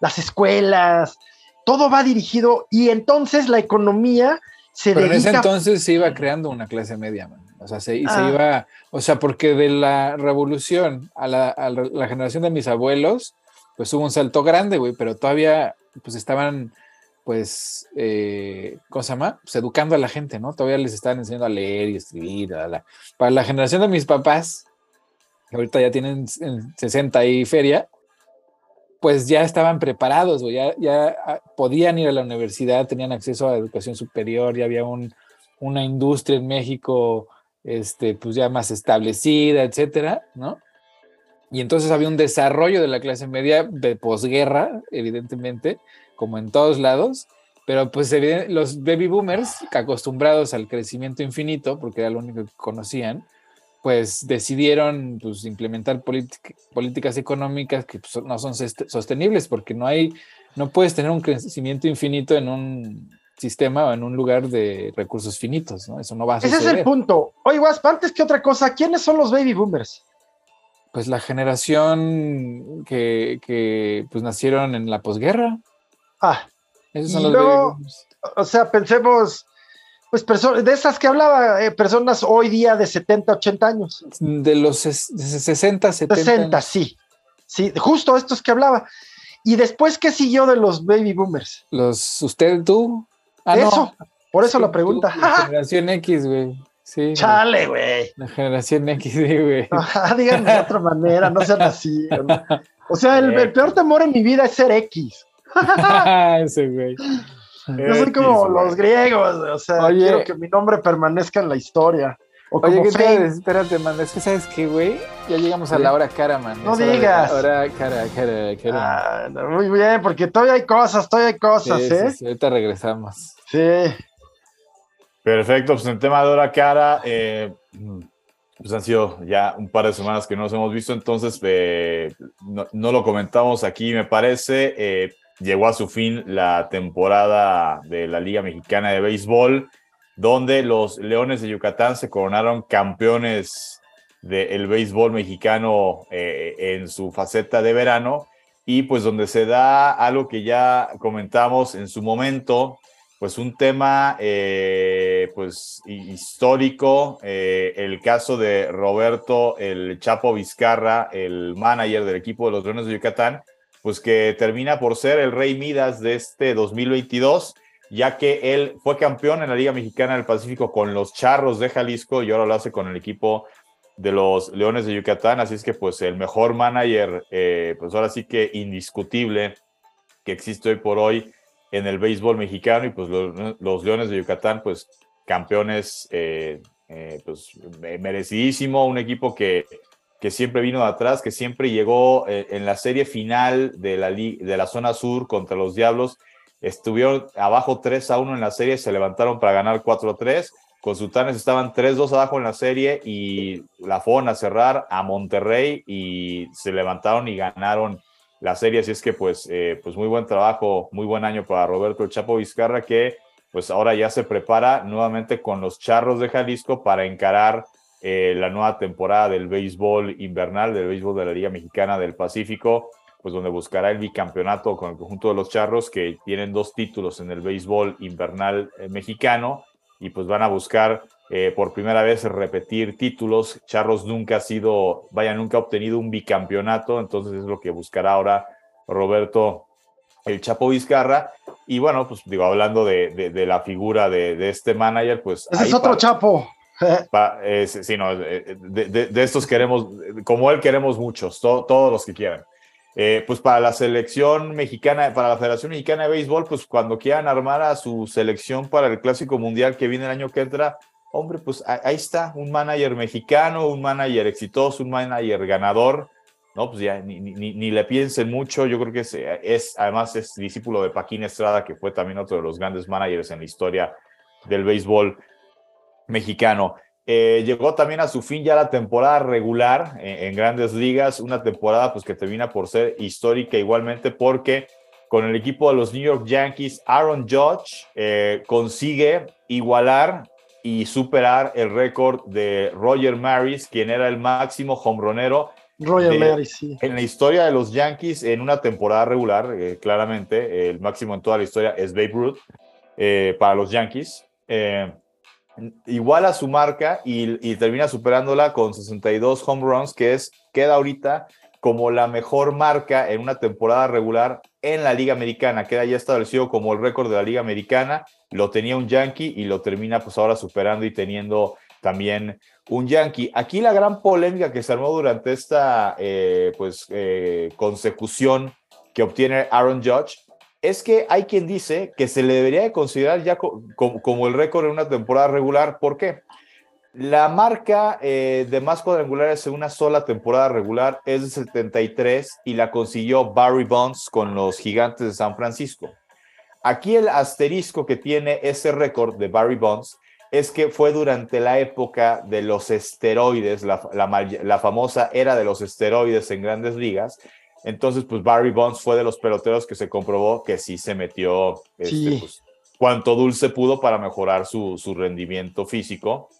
las escuelas, todo va dirigido y entonces la economía se Pero en ese entonces se iba creando una clase media, O sea, se, ah. iba, o sea, porque de la revolución a la generación de mis abuelos, pues hubo un salto grande, güey, pero todavía pues estaban, pues, eh, ¿cómo se llama? Pues educando a la gente, ¿no? Todavía les estaban enseñando a leer y escribir. Para la generación de mis papás, que ahorita ya tienen 60 y feria, pues ya estaban preparados, güey, ya, ya ah, podían ir a la universidad, tenían acceso a la educación superior, ya había un, una industria en México, este, pues ya más establecida, etcétera, ¿no? Y entonces había un desarrollo de la clase media de posguerra, evidentemente, como en todos lados, Pero pues los baby boomers, acostumbrados al crecimiento infinito, porque era lo único que conocían, pues decidieron pues, implementar políticas económicas que pues, no son sostenibles, porque no hay, no puedes tener un crecimiento infinito en un sistema o en un lugar de recursos finitos, ¿no? Eso no va a suceder. Ese es el punto. Oye, Wasp, antes que otra cosa, ¿quiénes son los baby boomers? Pues la generación que, que pues nacieron en la posguerra. Ah, esos son los O sea, pensemos, pues de esas que hablaba, eh, personas hoy día de 70, 80 años. De los de 60, 70. 60, sí. Sí, justo estos que hablaba. ¿Y después qué siguió de los baby boomers? Los, usted, tú. Ah, eso, por eso la pregunta. la generación X, güey. Sí. Chale, güey. La generación X, güey. díganme de otra manera, no sean así. O sea, el peor temor en mi vida es ser X. Ese güey. Yo soy como los griegos, o sea, quiero que mi nombre permanezca en la historia. Oye, ¿qué te Espérate, man, es que sabes que, güey, ya llegamos a la hora cara, man. No digas. Hora cara, cara, cara. Ah, muy bien, porque todavía hay cosas, todavía hay cosas, ¿eh? Sí, ahorita regresamos. Sí. Perfecto, pues en tema de hora cara, eh, pues han sido ya un par de semanas que no nos hemos visto, entonces eh, no, lo comentamos aquí, me parece. Eh, llegó a su fin la temporada de la Liga Mexicana de Béisbol, donde los Leones de Yucatán se coronaron campeones del béisbol mexicano eh, en su faceta de verano y pues donde se da algo que ya comentamos en su momento, pues un tema eh, pues histórico, eh, el caso de Roberto el Chapo Vizcarra, el manager del equipo de los Leones de Yucatán, pues que termina por ser el Rey Midas de este 2022, ya que él fue campeón en la Liga Mexicana del Pacífico con los Charros de Jalisco y ahora lo hace con el equipo de los Leones de Yucatán, así es que pues el mejor manager, eh, pues ahora sí que indiscutible que existe hoy por hoy en el béisbol mexicano y pues los, Leones de Yucatán pues campeones eh, eh, pues merecidísimo, un equipo que que siempre vino de atrás, que siempre llegó eh, en la serie final de la, de la zona sur contra los Diablos. Estuvieron abajo 3 a 1 en la serie, se levantaron para ganar 4 a 3. Con Sultanes estaban 3-2 abajo en la serie y la fueron a cerrar a Monterrey y se levantaron y ganaron la serie. Así es que, pues, eh, pues muy buen trabajo, muy buen año para Roberto el Chapo Vizcarra, que pues ahora ya se prepara nuevamente con los Charros de Jalisco para encarar eh, la nueva temporada del béisbol invernal, del béisbol de la Liga Mexicana del Pacífico, pues donde buscará el bicampeonato con el conjunto de los Charros, que tienen dos títulos en el béisbol invernal eh, mexicano, y pues van a buscar eh, por primera vez repetir títulos. Charros nunca ha sido, vaya, nunca ha obtenido un bicampeonato, entonces es lo que buscará ahora Roberto el Chapo Vizcarra. Y bueno, pues digo, hablando de, la figura de, este manager, pues... Ese es otro Chapo. Eh, eh, de, estos queremos, como él queremos muchos, todos los que quieran. Eh, pues para la selección mexicana, para la Federación Mexicana de Béisbol, pues cuando quieran armar a su selección para el Clásico Mundial que viene el año que entra, hombre, pues ahí está, un manager mexicano, un manager exitoso, un manager ganador, ¿no? Pues ya ni, ni, le piensen mucho, yo creo que es, es, además es discípulo de Paquín Estrada, que fue también otro de los grandes managers en la historia del béisbol mexicano. Eh, llegó también a su fin ya la temporada regular en, grandes ligas, una temporada pues que termina por ser histórica igualmente porque con el equipo de los New York Yankees, Aaron Judge eh, consigue igualar y superar el récord de Roger Maris, quien era el máximo hombronero Roger Maris, sí. en la historia de los Yankees en una temporada regular, eh, claramente, el máximo en toda la historia es Babe Ruth para los Yankees igual a su marca y, termina superándola con 62 home runs, que es, queda ahorita como la mejor marca en una temporada regular en la Liga Americana. Queda ya establecido como el récord de la Liga Americana. Lo tenía un Yankee y lo termina pues ahora superando y teniendo también un Yankee. Aquí la gran polémica que se armó durante esta eh, pues eh, consecución que obtiene Aaron Judge es que hay quien dice que se le debería de considerar ya como, el récord en una temporada regular. ¿Por qué? La marca eh, de más cuadrangulares en una sola temporada regular es de 73 y la consiguió Barry Bonds con los Gigantes de San Francisco. aquí el asterisco que tiene ese récord de Barry Bonds es que fue durante la época de los esteroides, la, la, famosa era de los esteroides en grandes ligas. Entonces, pues Barry Bonds fue de los peloteros que se comprobó que sí se metió este, pues, cuanto dulce pudo para mejorar su, su rendimiento físico,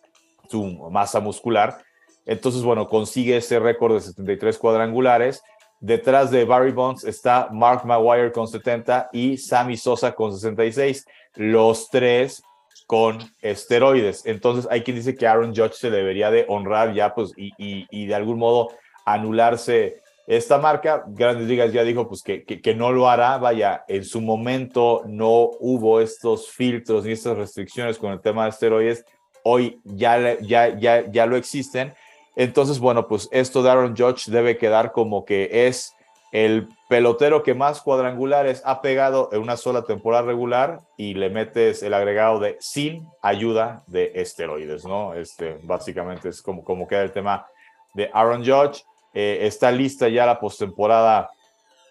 su masa muscular. Entonces, bueno, consigue ese récord de 73 cuadrangulares. Detrás de Barry Bonds está Mark Maguire con 70 y Sammy Sosa con 66. Los tres con esteroides. Entonces hay quien dice que Aaron Judge se debería de honrar ya, pues, y, y, de algún modo anularse esta marca. Grandes Ligas ya dijo, pues, que, que, no lo hará. Vaya, en su momento no hubo estos filtros ni estas restricciones con el tema de esteroides. Hoy ya, ya, ya, ya lo existen. Entonces, bueno, pues esto de Aaron Judge debe quedar como que es el pelotero que más cuadrangulares ha pegado en una sola temporada regular y le metes el agregado de sin ayuda de esteroides, ¿no? Este, básicamente es como, como queda el tema de Aaron Judge. Eh, está lista ya la postemporada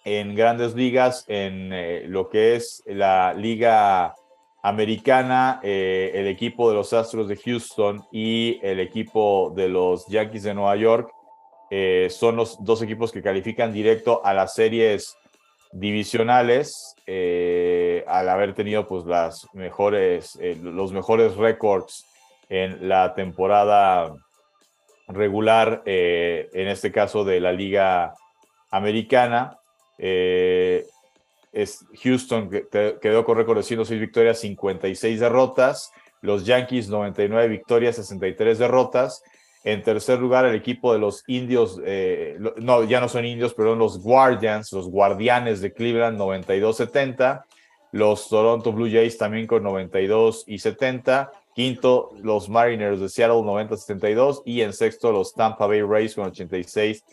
en grandes ligas, en eh, lo que es la liga americana, eh, el equipo de los Astros de Houston y el equipo de los Yankees de Nueva York eh, son los dos equipos que califican directo a las series divisionales eh, al haber tenido pues las mejores los mejores récords en la temporada regular en este caso de la liga americana es Houston quedó con récord de 106 victorias 56 derrotas los Yankees 99 victorias 63 derrotas en tercer lugar, el equipo de los indios, eh, no, ya no son indios, perdón, los Guardians, los guardianes de Cleveland, 92-70. Los Toronto Blue Jays también con 92 y 70. Quinto, los Mariners de Seattle, 90-72. Y en sexto, los Tampa Bay Rays con 86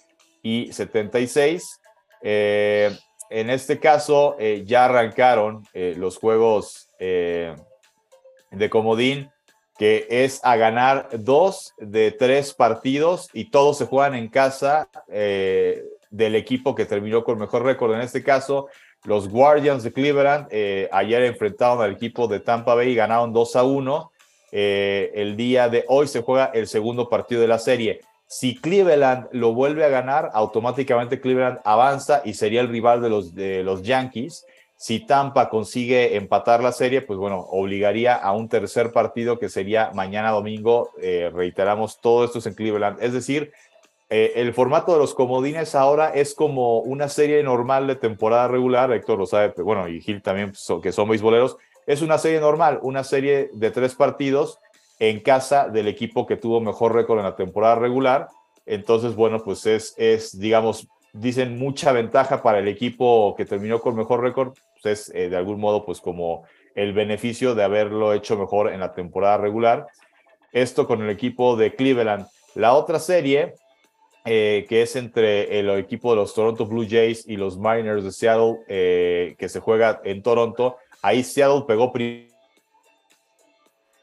y 76. Eh, en este caso, eh, ya arrancaron los juegos de comodín que es a ganar dos de tres partidos y todos se juegan en casa eh, del equipo que terminó con mejor récord. En este caso, los Guardians de Cleveland eh, ayer enfrentaron al equipo de Tampa Bay y ganaron 2 a 1. Eh, el día de hoy se juega el segundo partido de la serie. Si Cleveland lo vuelve a ganar, automáticamente Cleveland avanza y sería el rival de los, de los Yankees. Si Tampa consigue empatar la serie, pues bueno, obligaría a un tercer partido que sería mañana domingo. Eh, reiteramos, todo esto es en Cleveland. Es decir, eh, el formato de los comodines ahora es como una serie normal de temporada regular. Héctor lo sabe, bueno, y Gil también, que son beisboleros. Es una serie normal, una serie de tres partidos en casa del equipo que tuvo mejor récord en la temporada regular. Entonces, bueno, pues es, es digamos, dicen mucha ventaja para el equipo que terminó con mejor récord, pues es eh, de algún modo pues como el beneficio de haberlo hecho mejor en la temporada regular. Esto con el equipo de Cleveland. La otra serie, eh, que es entre el equipo de los Toronto Blue Jays y los Mariners de Seattle, eh, que se juega en Toronto, ahí Seattle pegó primero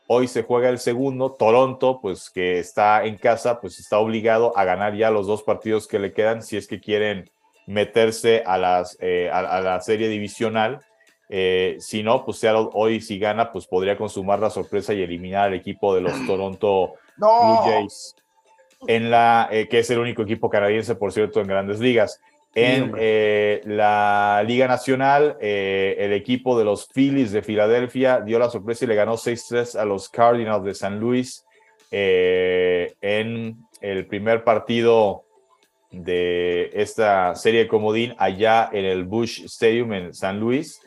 Hoy se juega el segundo. Toronto, pues que está en casa, pues está obligado a ganar ya los dos partidos que le quedan si es que quieren meterse a, las, eh, a, la serie divisional. Eh, si no, pues Seattle hoy si gana, pues podría consumar la sorpresa y eliminar al equipo de los Toronto Blue Jays, en la, eh, que es el único equipo canadiense, por cierto, en grandes ligas. En eh, la Liga Nacional, eh, el equipo de los Phillies de Filadelfia dio la sorpresa y le ganó 6-3 a los Cardinals de San Luis eh, en el primer partido de esta serie de comodín allá en el Bush Stadium en San Luis.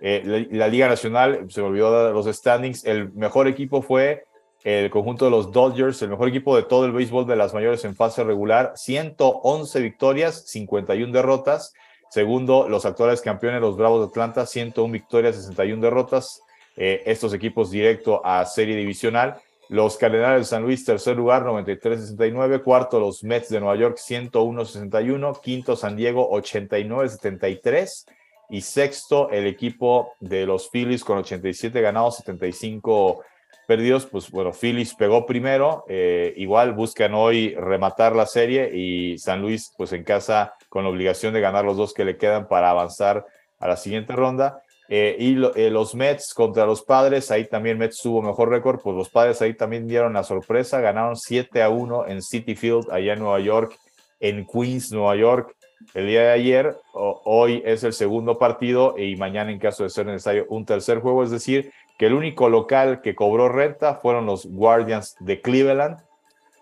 La, la, Liga Nacional, se me olvidó los standings, el mejor equipo fue el conjunto de los Dodgers, el mejor equipo de todo el béisbol de las mayores en fase regular, 111 victorias, 51 derrotas. Segundo, los actuales campeones, los Bravos de Atlanta, 101 victorias, 61 derrotas. Eh, estos equipos directo a serie divisional. Los Cardenales de San Luis, tercer lugar, 93-69. Cuarto, los Mets de Nueva York, 101-61. Quinto, San Diego, 89-73. Y sexto, el equipo de los Phillies con 87 ganados, 75 perdidos, pues bueno, Phillies pegó primero, eh, igual buscan hoy rematar la serie y San Luis pues en casa con la obligación de ganar los dos que le quedan para avanzar a la siguiente ronda. Eh, y eh, los Mets contra los Padres, ahí también Mets tuvo mejor récord, pues los Padres ahí también dieron la sorpresa, ganaron 7 a 1 en City Field, allá en Nueva York, en Queens, Nueva York, el día de ayer. hoy es el segundo partido y mañana, en caso de ser necesario, un tercer juego, es decir, que el único local que cobró renta fueron los Guardians de Cleveland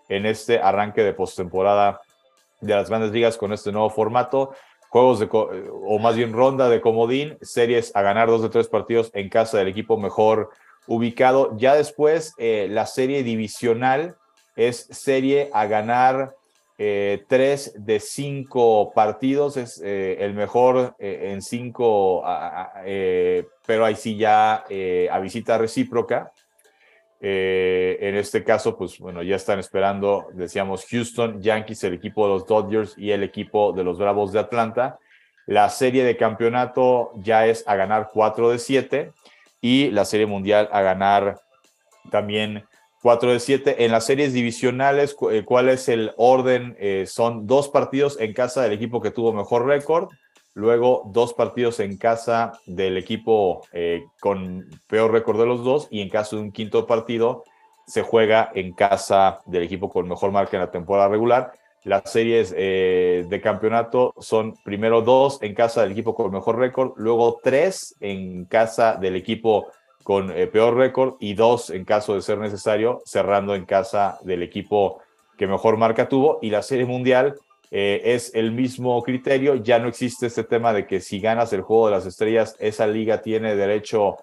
en este arranque de postemporada de las grandes ligas con este nuevo formato juegos de, o más bien ronda de comodín, series a ganar dos de tres partidos en casa del equipo mejor ubicado. Ya después, eh, la serie divisional es serie a ganar eh, tres de cinco partidos, es eh, el mejor en cinco, pero ahí sí ya a visita recíproca. en este caso, pues bueno, ya están esperando, decíamos, Houston, Yankees, el equipo de los Dodgers y el equipo de los Bravos de Atlanta. La serie de campeonato ya es a ganar 4 de 7 y la serie mundial a ganar también 4 de 7. En las series divisionales, eh, ¿cuál es el orden? Eh, son dos partidos en casa del equipo que tuvo mejor récord, luego dos partidos en casa del equipo eh, con peor récord de los dos y en caso de un quinto partido se juega en casa del equipo con mejor marca en la temporada regular. Las series de campeonato son primero dos en casa del equipo con mejor récord, luego tres en casa del equipo con eh, peor récord y dos en caso de ser necesario, cerrando en casa del equipo que mejor marca tuvo. Y la serie mundial eh, es el mismo criterio, ya no existe este tema de que si ganas el juego de las estrellas, esa liga tiene derecho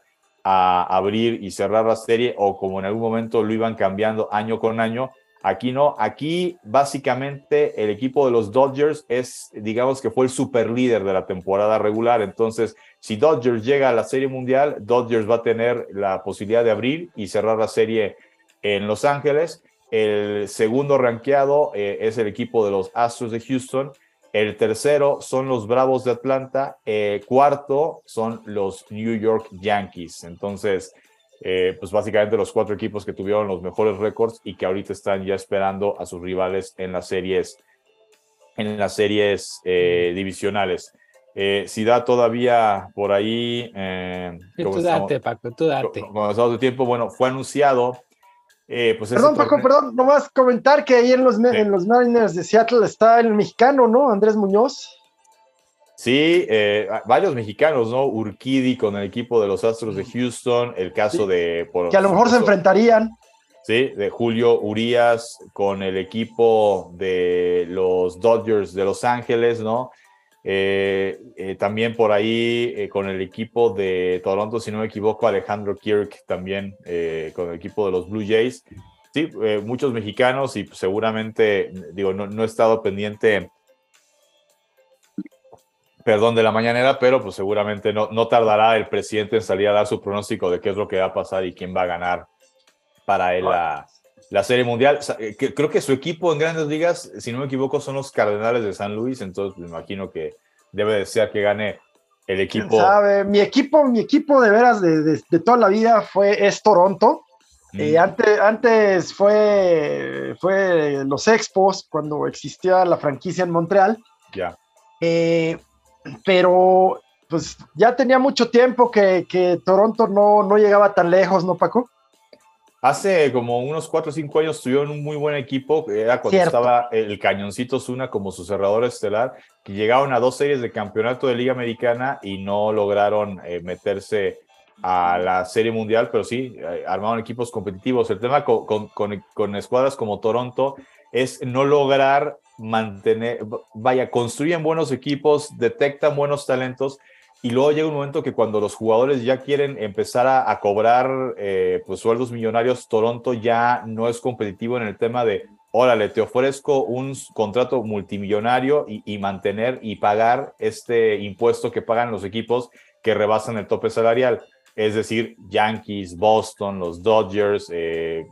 a abrir y cerrar la serie o como en algún momento lo iban cambiando año con año, Aquí no, aquí básicamente el equipo de los Dodgers es, digamos que fue el super líder de la temporada regular. Entonces, si Dodgers llega a la Serie Mundial, Dodgers va a tener la posibilidad de abrir y cerrar la serie en Los Ángeles. El segundo rankeado eh, es el equipo de los Astros de Houston. El tercero son los Bravos de Atlanta. Eh, cuarto son los New York Yankees. Entonces, eh, pues básicamente los cuatro equipos que tuvieron los mejores récords y que ahorita están ya esperando a sus rivales en las series, en las series eh, divisionales. Eh, si da todavía por ahí. tú date, Paco, tú date. Como estamos de tiempo, bueno, fue anunciado. pues perdón, Paco, perdón, nomás comentar que ahí en los, en los Mariners de Seattle está el mexicano, ¿no? Andrés Muñoz. Sí, eh, varios mexicanos, ¿no? Urquidi con el equipo de los Astros de Houston, el caso de... que a lo mejor se enfrentarían. Sí, de Julio Urias con el equipo de los Dodgers de Los Ángeles, ¿no? Eh, eh, también por ahí con el equipo de Toronto, si no me equivoco, Alejandro Kirk también con el equipo de los Blue Jays. Sí, muchos mexicanos y seguramente, digo, no, no he estado pendiente perdón, de la mañanera, pero pues seguramente no, no tardará el presidente en salir a dar su pronóstico de qué es lo que va a pasar y quién va a ganar para él la, la Serie Mundial. Eh, creo que su equipo en grandes ligas, si no me equivoco, son los Cardenales de San Luis, entonces me imagino que debe de ser que gane el equipo. ¿Sabe? Mi equipo, mi equipo de veras de, de, toda la vida fue, es Toronto. Eh, mm. antes, antes fue, fue los Expos, cuando existía la franquicia en Montreal. Ya. Eh, pero pues ya tenía mucho tiempo que, Toronto no, no, llegaba tan lejos, ¿no, Paco? Hace como unos cuatro o cinco años tuvieron un muy buen equipo, era cuando estaba el Cañoncito Zuna como su cerrador estelar, que llegaron a dos series de campeonato de Liga Americana y no lograron eh, meterse a la Serie Mundial, pero sí, eh, armaron equipos competitivos. El tema con, con escuadras como Toronto es no lograr mantener, vaya, construyen buenos equipos, detectan buenos talentos y luego llega un momento que cuando los jugadores ya quieren empezar a, cobrar eh, pues sueldos millonarios, Toronto ya no es competitivo en el tema de, órale, te ofrezco un contrato multimillonario y, y mantener y pagar este impuesto que pagan los equipos que rebasan el tope salarial. Es decir, Yankees, Boston, los Dodgers, eh,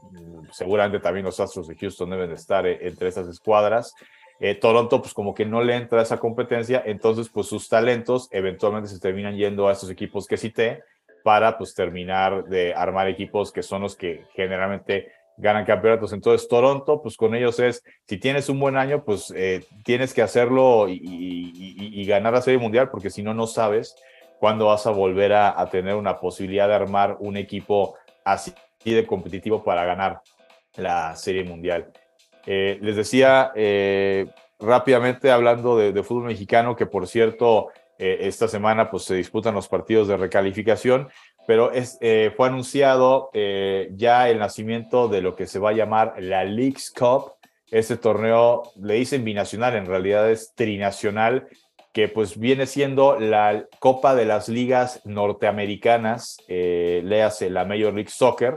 seguramente también los Astros de Houston deben estar eh, entre esas escuadras. Eh, Toronto, pues como que no le entra a esa competencia, entonces pues sus talentos eventualmente se terminan yendo a estos equipos que cité para pues terminar de armar equipos que son los que generalmente ganan campeonatos. Entonces Toronto, pues con ellos es, si tienes un buen año, pues tienes que hacerlo y, ganar la Serie Mundial, porque si no, no sabes ¿cuándo vas a volver a, tener una posibilidad de armar un equipo así de competitivo para ganar la Serie Mundial? Eh, les decía eh, rápidamente hablando de, fútbol mexicano, que por cierto, eh, esta semana pues, se disputan los partidos de recalificación, pero es, fue anunciado ya el nacimiento de lo que se va a llamar la Leagues Cup. Este torneo le dicen binacional, en realidad es trinacional, que pues viene siendo la Copa de las Ligas Norteamericanas, léase la Major League Soccer,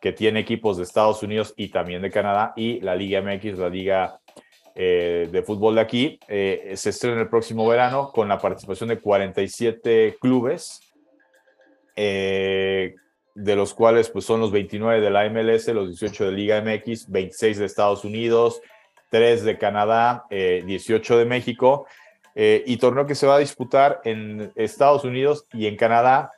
que tiene equipos de Estados Unidos y también de Canadá, y la Liga MX, la Liga eh, de Fútbol de aquí, eh, se estrena el próximo verano con la participación de 47 clubes, eh, de los cuales pues, son los 29 de la MLS, los 18 de Liga MX, 26 de Estados Unidos, 3 de Canadá, 18 de México, y torneo que se va a disputar en Estados Unidos y en Canadá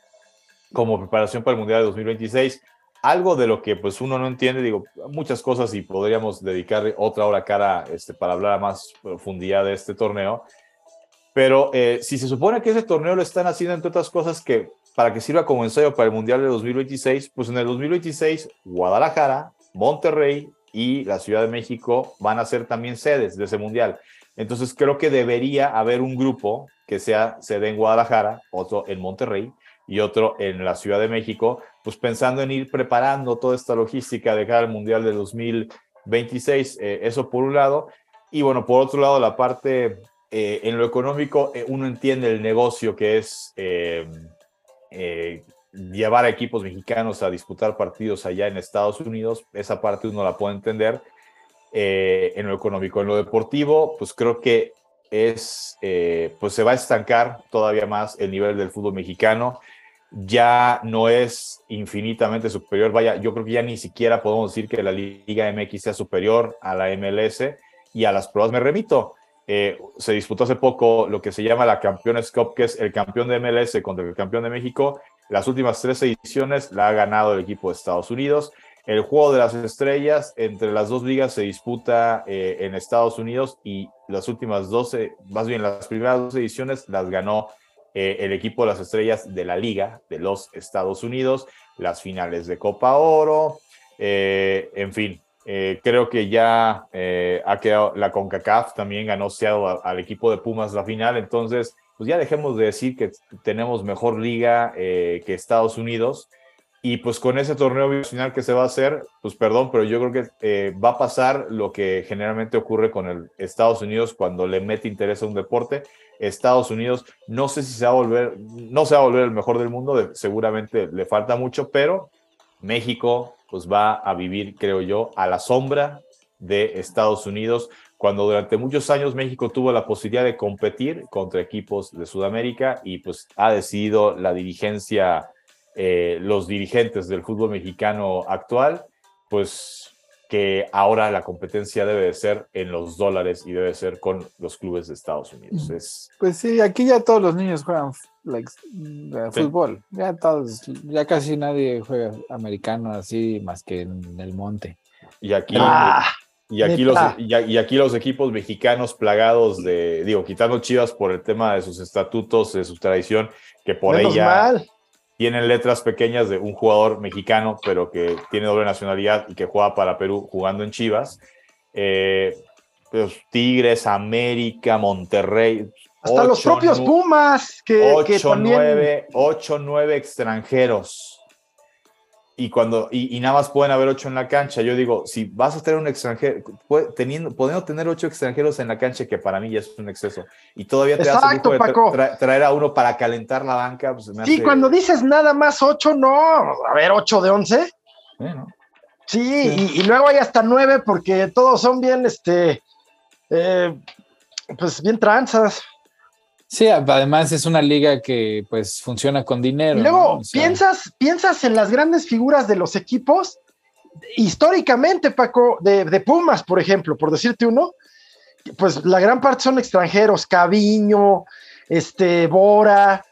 como preparación para el Mundial de 2026 algo de lo que pues uno no entiende, digo, muchas cosas y podríamos dedicar otra hora cara este, para hablar a más profundidad de este torneo, pero eh, si se supone que ese torneo lo están haciendo entre otras cosas que para que sirva como ensayo para el Mundial de 2026, pues en el 2026 Guadalajara, Monterrey y la Ciudad de México van a ser también sedes de ese Mundial. Entonces creo que debería haber un grupo que sea sede en Guadalajara, otro en Monterrey y otro en la Ciudad de México, pues pensando en ir preparando toda esta logística de cara al Mundial de 2026, eh, eso por un lado, y bueno, por otro lado, la parte eh, en lo económico, eh, uno entiende el negocio que es llevar a equipos mexicanos a disputar partidos allá en Estados Unidos, esa parte uno la puede entender en lo económico. En lo deportivo, pues creo que es, pues se va a estancar todavía más el nivel del fútbol mexicano ya no es infinitamente superior. Vaya, yo creo que ya ni siquiera podemos decir que la Liga MX sea superior a la MLS y a las pruebas me remito. Eh, se disputó hace poco lo que se llama la Campeones Cup, que es el campeón de MLS contra el campeón de México. Las últimas tres ediciones la ha ganado el equipo de Estados Unidos. El juego de las estrellas entre las dos ligas se disputa eh, en Estados Unidos y las últimas 12, más bien las primeras dos ediciones las ganó eh, el equipo de las estrellas de la Liga de los Estados Unidos, las finales de Copa Oro, eh, en fin, creo que ya ha quedado la CONCACAF, también ganó al equipo de Pumas la final, entonces, pues ya dejemos de decir que tenemos mejor liga que Estados Unidos. Y pues con ese torneo final que se va a hacer, pues perdón, pero yo creo que va a pasar lo que generalmente ocurre con el Estados Unidos cuando le mete interés a un deporte, Estados Unidos. No sé si se va a volver, no se va a volver el mejor del mundo, seguramente le falta mucho, pero México pues va a vivir, creo yo, a la sombra de Estados Unidos, cuando durante muchos años México tuvo la posibilidad de competir contra equipos de Sudamérica y pues ha decidido la dirigencia, eh, los dirigentes del fútbol mexicano actual, pues que ahora la competencia debe de ser en los dólares y debe ser con los clubes de Estados Unidos. Es... Pues sí, aquí ya todos los niños juegan eh, fútbol. Ya todos, ya casi nadie juega americano así más que en el monte. Y aquí, ah, y, aquí los, y, aquí los equipos mexicanos plagados de, digo, quitando Chivas por el tema de sus estatutos, de su tradición, que por ella tienen letras pequeñas de un jugador mexicano, pero que tiene doble nacionalidad y que juega para Perú jugando en Chivas. Eh, pues, Tigres, América, Monterrey. Hasta los propios Pumas, que, 8, 9, 8, 9 extranjeros y cuando y, nada más pueden haber ocho en la cancha. Yo digo, si vas a tener un extranjero, teniendo, podemos tener ocho extranjeros en la cancha, que para mí ya es un exceso, y todavía te Exacto, traer a uno para calentar la banca. Pues sí, cuando dices nada más ocho, no, a ver, ocho de once. Sí, Y, luego hay hasta nueve porque todos son bien, este, eh, pues bien tranzas. Sí, además es una liga que pues funciona con dinero. luego, piensas, piensas en las grandes figuras de los equipos, históricamente, Paco, de, Pumas, por ejemplo, por decirte uno, pues la gran parte son extranjeros, Caviño, este, Bora,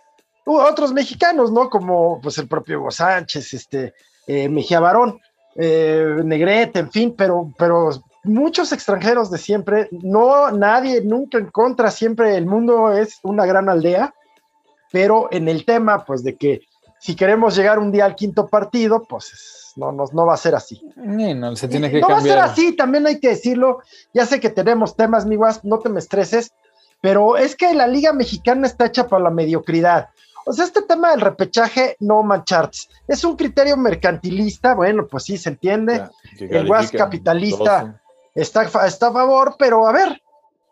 otros mexicanos, ¿no? Como pues el propio Hugo Sánchez, este, eh, Mejía Barón, eh, Negrete, en fin, pero, pero muchos extranjeros de siempre, no nadie nunca en contra, siempre el mundo es una gran aldea. pero en el tema, pues de que si queremos llegar un día al quinto partido, pues no, no, no va a ser así. no, se tiene que no va a ser así, también hay que decirlo. Ya sé que tenemos temas, mi guas, no te me estreses, pero es que la Liga Mexicana está hecha para la mediocridad. O sea, este tema del repechaje, no mancharts, es un criterio mercantilista, bueno, pues sí, se entiende. el guas capitalista está, está a favor, pero a ver,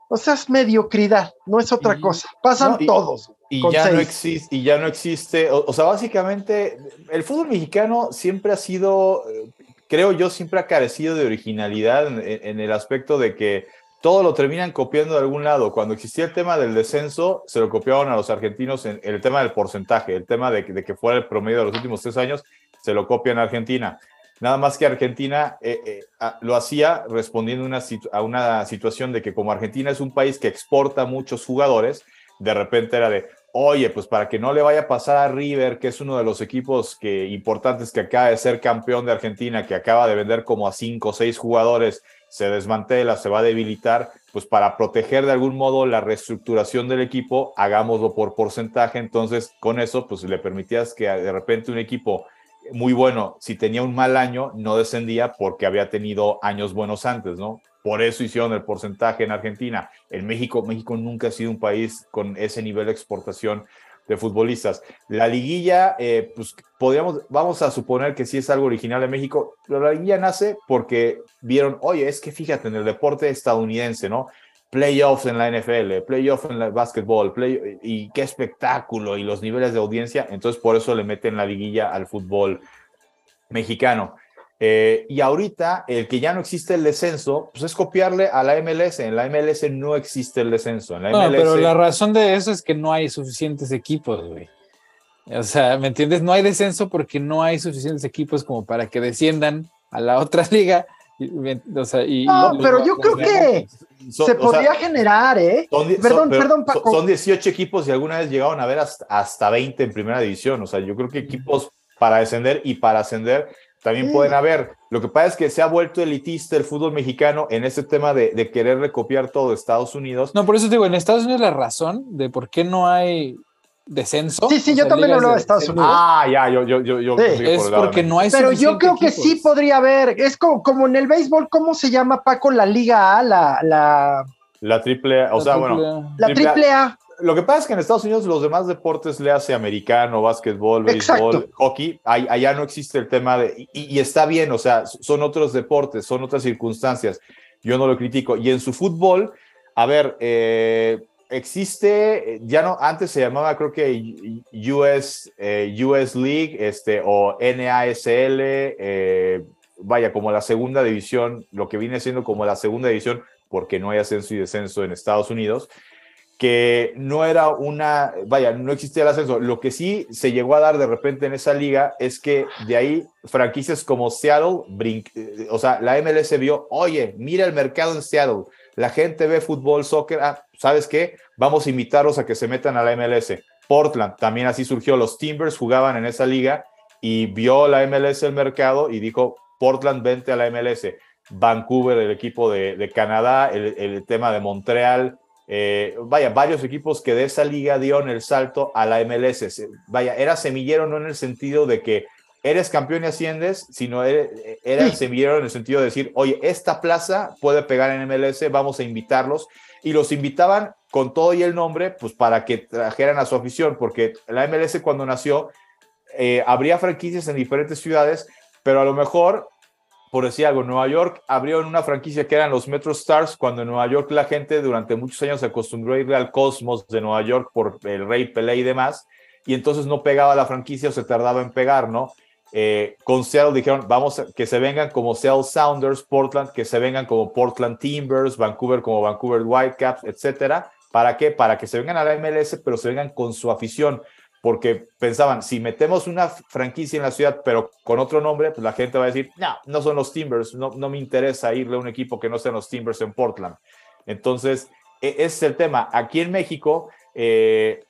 o sea, es mediocridad, no es otra cosa. Pasan todos. Y ya, no existe, y ya no existe, o, sea, básicamente, el fútbol mexicano siempre ha sido, eh, creo yo, siempre ha carecido de originalidad en, el aspecto de que todo lo terminan copiando de algún lado. Cuando existía el tema del descenso, se lo copiaban a los argentinos en, el tema del porcentaje, el tema de, de, que fuera el promedio de los últimos tres años, se lo copian a Argentina. Nada más que Argentina eh, eh, lo hacía respondiendo a una situación de que como Argentina es un país que exporta muchos jugadores, de repente era de, oye, pues para que no le vaya a pasar a River, que es uno de los equipos que, importantes que acaba de ser campeón de Argentina, que acaba de vender como a cinco o seis jugadores, se desmantela, se va a debilitar, pues para proteger de algún modo la reestructuración del equipo, hagámoslo por porcentaje. Entonces, con eso, pues le permitías que de repente un equipo muy bueno, si tenía un mal año, no descendía porque había tenido años buenos antes, ¿no? Por eso hicieron el porcentaje en Argentina. En México, México nunca ha sido un país con ese nivel de exportación de futbolistas. La liguilla, eh, pues podríamos, vamos a suponer que sí es algo original de México, pero la liguilla nace porque vieron, oye, es que fíjate en el deporte estadounidense, ¿no? Playoffs en la NFL, playoffs en el básquetbol, play, y qué espectáculo y los niveles de audiencia. Entonces, por eso le meten la liguilla al fútbol mexicano. Eh, y ahorita, el que ya no existe el descenso, pues es copiarle a la MLS. En la MLS no existe el descenso. En la no, pero la razón de eso es que no hay suficientes equipos, güey. O sea, ¿me entiendes? No hay descenso porque no hay suficientes equipos como para que desciendan a la otra liga no, pero yo creo que se podría generar, ¿eh? perdón, perdón, Paco. Son 18 equipos y alguna vez llegaron a ver hasta, hasta 20 en primera división. O sea, yo creo que equipos para descender y para ascender también pueden haber. Lo que pasa es que se ha vuelto elitista el fútbol mexicano en ese tema de, de, querer recopiar todo Estados Unidos. No, por eso digo, en Estados Unidos la razón de por qué no hay descenso. Sí, sí, yo también hablo de Estados Unidos. Ah, ya, yo, yo, yo, yo es porque no hay Pero yo creo que sí podría haber. Es como, como en el béisbol, ¿cómo se llama Paco la Liga A? La, la, la triple A, o sea, bueno. La triple A. Lo que pasa es que en Estados Unidos los demás deportes le hace americano, básquetbol, béisbol, hockey. allá no existe el tema de. Y, y, está bien, o sea, son otros deportes, son otras circunstancias. Yo no lo critico. Y en su fútbol, a ver, eh, existe, eh, ya no, antes se llamaba creo que US, eh, US League este, o NASL, eh, vaya, como la segunda división, lo que viene siendo como la segunda división, porque no hay ascenso y descenso en Estados Unidos, que no era una, vaya, no existía el ascenso. Lo que sí se llegó a dar de repente en esa liga es que de ahí franquicias como Seattle, o sea, la MLS vio, oye, mira el mercado en Seattle la gente ve fútbol, soccer, ah, ¿sabes qué? Vamos a invitarlos a que se metan a la MLS. Portland, también así surgió, los Timbers jugaban en esa liga y vio la MLS el mercado y dijo, Portland, vente a la MLS. Vancouver, el equipo de, Canadá, el, tema de Montreal, eh, vaya, varios equipos que de esa liga dieron el salto a la MLS. Vaya, era semillero no en el sentido de que eres campeón y asciendes, sino eres, era semillero en el sentido de decir, oye, esta plaza puede pegar en MLS, vamos a invitarlos. Y los invitaban con todo y el nombre, pues para que trajeran a su afición, porque la MLS cuando nació, eh, habría franquicias en diferentes ciudades, pero a lo mejor, por decir algo, Nueva York abrió en una franquicia que eran los Metro Stars, cuando en Nueva York la gente durante muchos años se acostumbró a ir al Cosmos de Nueva York por el Rey Pelé y demás, y entonces no pegaba la franquicia o se tardaba en pegar, ¿no? Eh, con Seattle dijeron, vamos a, que se vengan como Seattle Sounders, Portland, que se vengan como Portland Timbers, Vancouver como Vancouver Whitecaps, etcétera. ¿Para qué? Para que se vengan a la MLS, pero se vengan con su afición, porque pensaban, si metemos una franquicia en la ciudad, pero con otro nombre, pues la gente va a decir, no, no son los Timbers, no, no me interesa irle a un equipo que no sean los Timbers en Portland. Entonces, e, es el tema. Aquí en México, eh,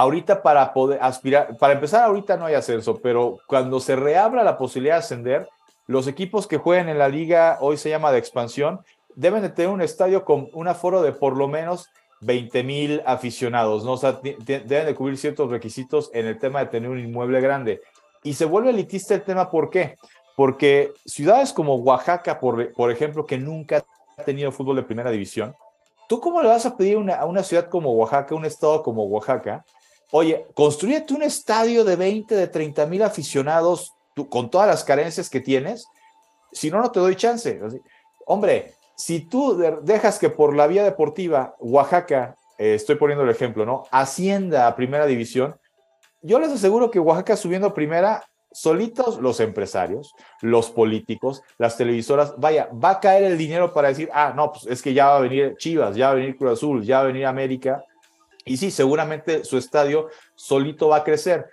ahorita para poder aspirar, para empezar ahorita no hay ascenso, pero cuando se reabra la posibilidad de ascender, los equipos que jueguen en la liga, hoy se llama de expansión, deben de tener un estadio con un aforo de por lo menos 20 mil aficionados, ¿no? O sea, deben de cubrir ciertos requisitos en el tema de tener un inmueble grande. Y se vuelve elitista el tema, ¿por qué? Porque ciudades como Oaxaca, por, por ejemplo, que nunca ha tenido fútbol de primera división, ¿tú cómo le vas a pedir a una ciudad como Oaxaca, un estado como Oaxaca, oye, construyete un estadio de 20, de 30 mil aficionados con todas las carencias que tienes? Si no, no te doy chance. Hombre, si tú dejas que por la vía deportiva Oaxaca, eh, estoy poniendo el ejemplo, ¿no? Ascienda a primera división, yo les aseguro que Oaxaca subiendo a primera, solitos los empresarios, los políticos, las televisoras, vaya, va a caer el dinero para decir, ah, no, pues es que ya va a venir Chivas, ya va a venir Cruz Azul, ya va a venir América. Y sí, seguramente su estadio solito va a crecer.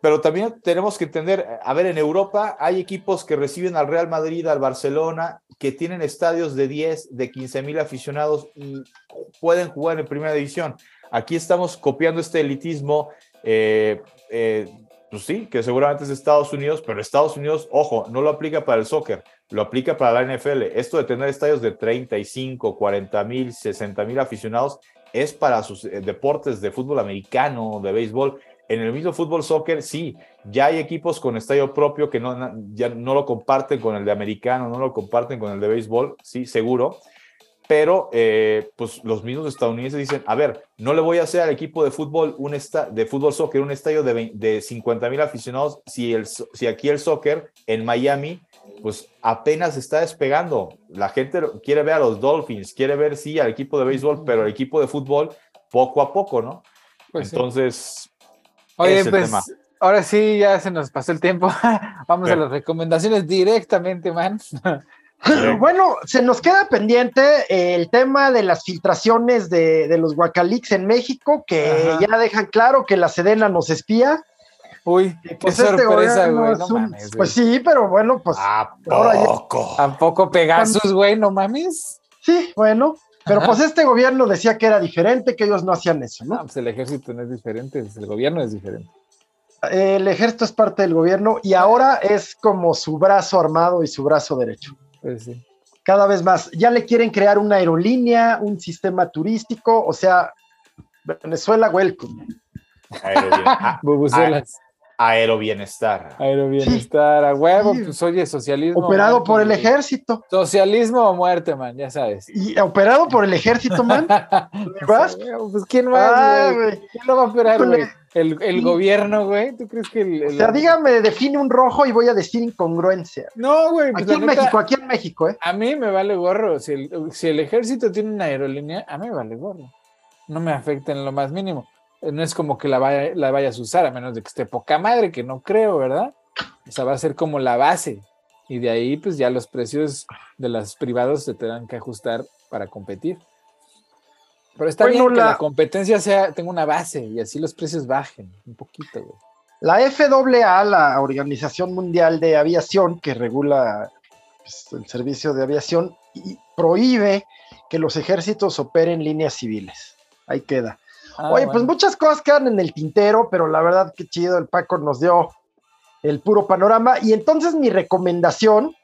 Pero también tenemos que entender, a ver, en Europa hay equipos que reciben al Real Madrid, al Barcelona, que tienen estadios de 10, de 15 mil aficionados y pueden jugar en primera división. Aquí estamos copiando este elitismo, eh, eh, pues sí, que seguramente es Estados Unidos, pero Estados Unidos, ojo, no lo aplica para el soccer, lo aplica para la NFL. Esto de tener estadios de 35, 40 mil, 60 mil aficionados es para sus eh, deportes de fútbol americano, de béisbol en el mismo fútbol soccer, sí, ya hay equipos con estadio propio que no, ya no lo comparten con el de americano, no lo comparten con el de béisbol, sí, seguro. Pero eh, pues los mismos estadounidenses dicen, a ver, no le voy a hacer al equipo de fútbol, un de fútbol soccer un estadio de, de 50 mil aficionados si, el, si aquí el soccer en Miami pues apenas está despegando. La gente quiere ver a los Dolphins, quiere ver, sí, al equipo de béisbol, pero el equipo de fútbol poco a poco, ¿no? Pues Entonces, Oye, pues ahora sí, ya se nos pasó el tiempo. Vamos a las recomendaciones directamente, man. Bueno, se nos queda pendiente el tema de las filtraciones de, los Guacalix en México, que ya dejan claro que la Sedena nos espía. Uy, qué pues este sorpresa, güey. No mames, Pues sí, pero bueno, pues. ¿A poco? ¿A Pegasus, güey? No mames. Sí, bueno. Pero pues este gobierno decía que era diferente, que ellos no hacían eso, ¿no? pues el ejército no es diferente, el gobierno es diferente. El ejército es parte del gobierno y ahora es como su brazo armado y su brazo derecho. Pues sí. Cada vez más. Ya le quieren crear una aerolínea, un sistema turístico, o sea, Venezuela, welcome. Aerolínea. Aerobienestar. Aerobienestar, a huevo, pues oye, socialismo. Operado por el ejército. Socialismo o muerte, man, ya sabes. ¿Y operado por el ejército, man? ¿Vas? pues quién más, ah, güey. ¿Quién lo va a operar, güey? El, el gobierno, güey. ¿Tú crees que el, O sea, dígame, define un rojo y voy a decir incongruencia. No, güey. Pues aquí en México, aquí en México, ¿eh? A mí me vale gorro. Si el, si el ejército tiene una aerolínea, a mí me vale gorro. No me afecta en lo más mínimo no es como que la, vaya, la vayas a usar, a menos de que esté poca madre, que no creo, ¿verdad? O sea, va a ser como la base. Y de ahí, pues ya los precios de los privados se tendrán que ajustar para competir. Pero está bien que la... competencia sea, tenga una base y así los precios bajen un poquito, güey. La FAA, la Organización Mundial de Aviación, que regula pues, el servicio de aviación, prohíbe que los ejércitos operen líneas civiles. Ahí queda. Ah, Oye, pues muchas cosas quedan en el tintero, pero la verdad que chido, el Paco nos dio el puro panorama. Y entonces mi recomendación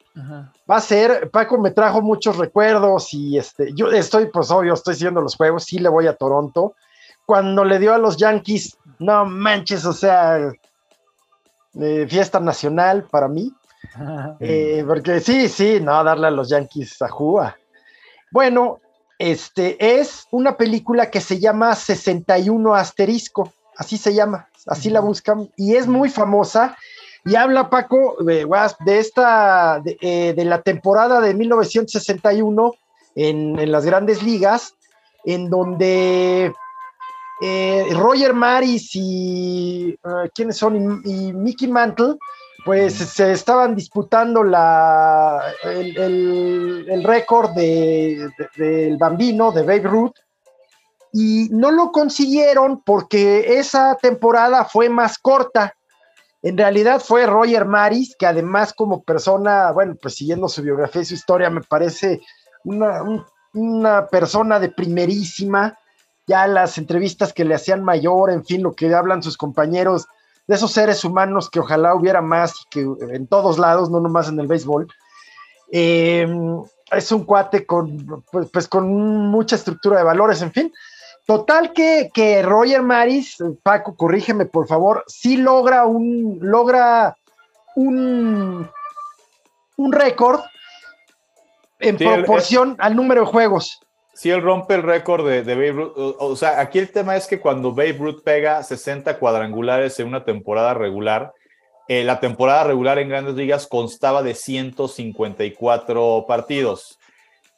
va a ser, Paco me trajo muchos recuerdos y este, yo estoy, pues obvio, estoy siguiendo los juegos, sí le voy a Toronto. Cuando le dio a los Yankees, no manches, o sea, fiesta nacional para mí. Eh, porque sí, sí, no, darle a los Yankees a Juba. Bueno, este, es una película que se llama 61 asterisco, así se llama, así la buscan, y es muy famosa. Y habla Paco de, esta, eh, de, la temporada de 1961 en, las grandes ligas, en donde eh, Roger Maris y, uh, ¿quiénes son? y Mickey Mantle pues se estaban disputando la, el, récord del de, bambino, de Babe Ruth, y no lo consiguieron porque esa temporada fue más corta. En realidad fue Roger Maris, que además como persona, bueno, pues siguiendo su biografía y su historia, me parece una, una persona de primerísima. Ya las entrevistas que le hacían mayor, en fin, lo que hablan sus compañeros, de esos seres humanos que ojalá hubiera más que en todos lados, no nomás en el béisbol. Eh, es un cuate con, pues, pues, con mucha estructura de valores, en fin. Total que, que Roger Maris, Paco, corrígeme por favor, sí logra un, logra un, un récord en proporción al número de juegos. Sí, él rompe el récord de, Babe Ruth. O, sea, aquí el tema es que cuando Babe Ruth pega 60 cuadrangulares en una temporada regular, eh, la temporada regular en grandes ligas constaba de 154 partidos.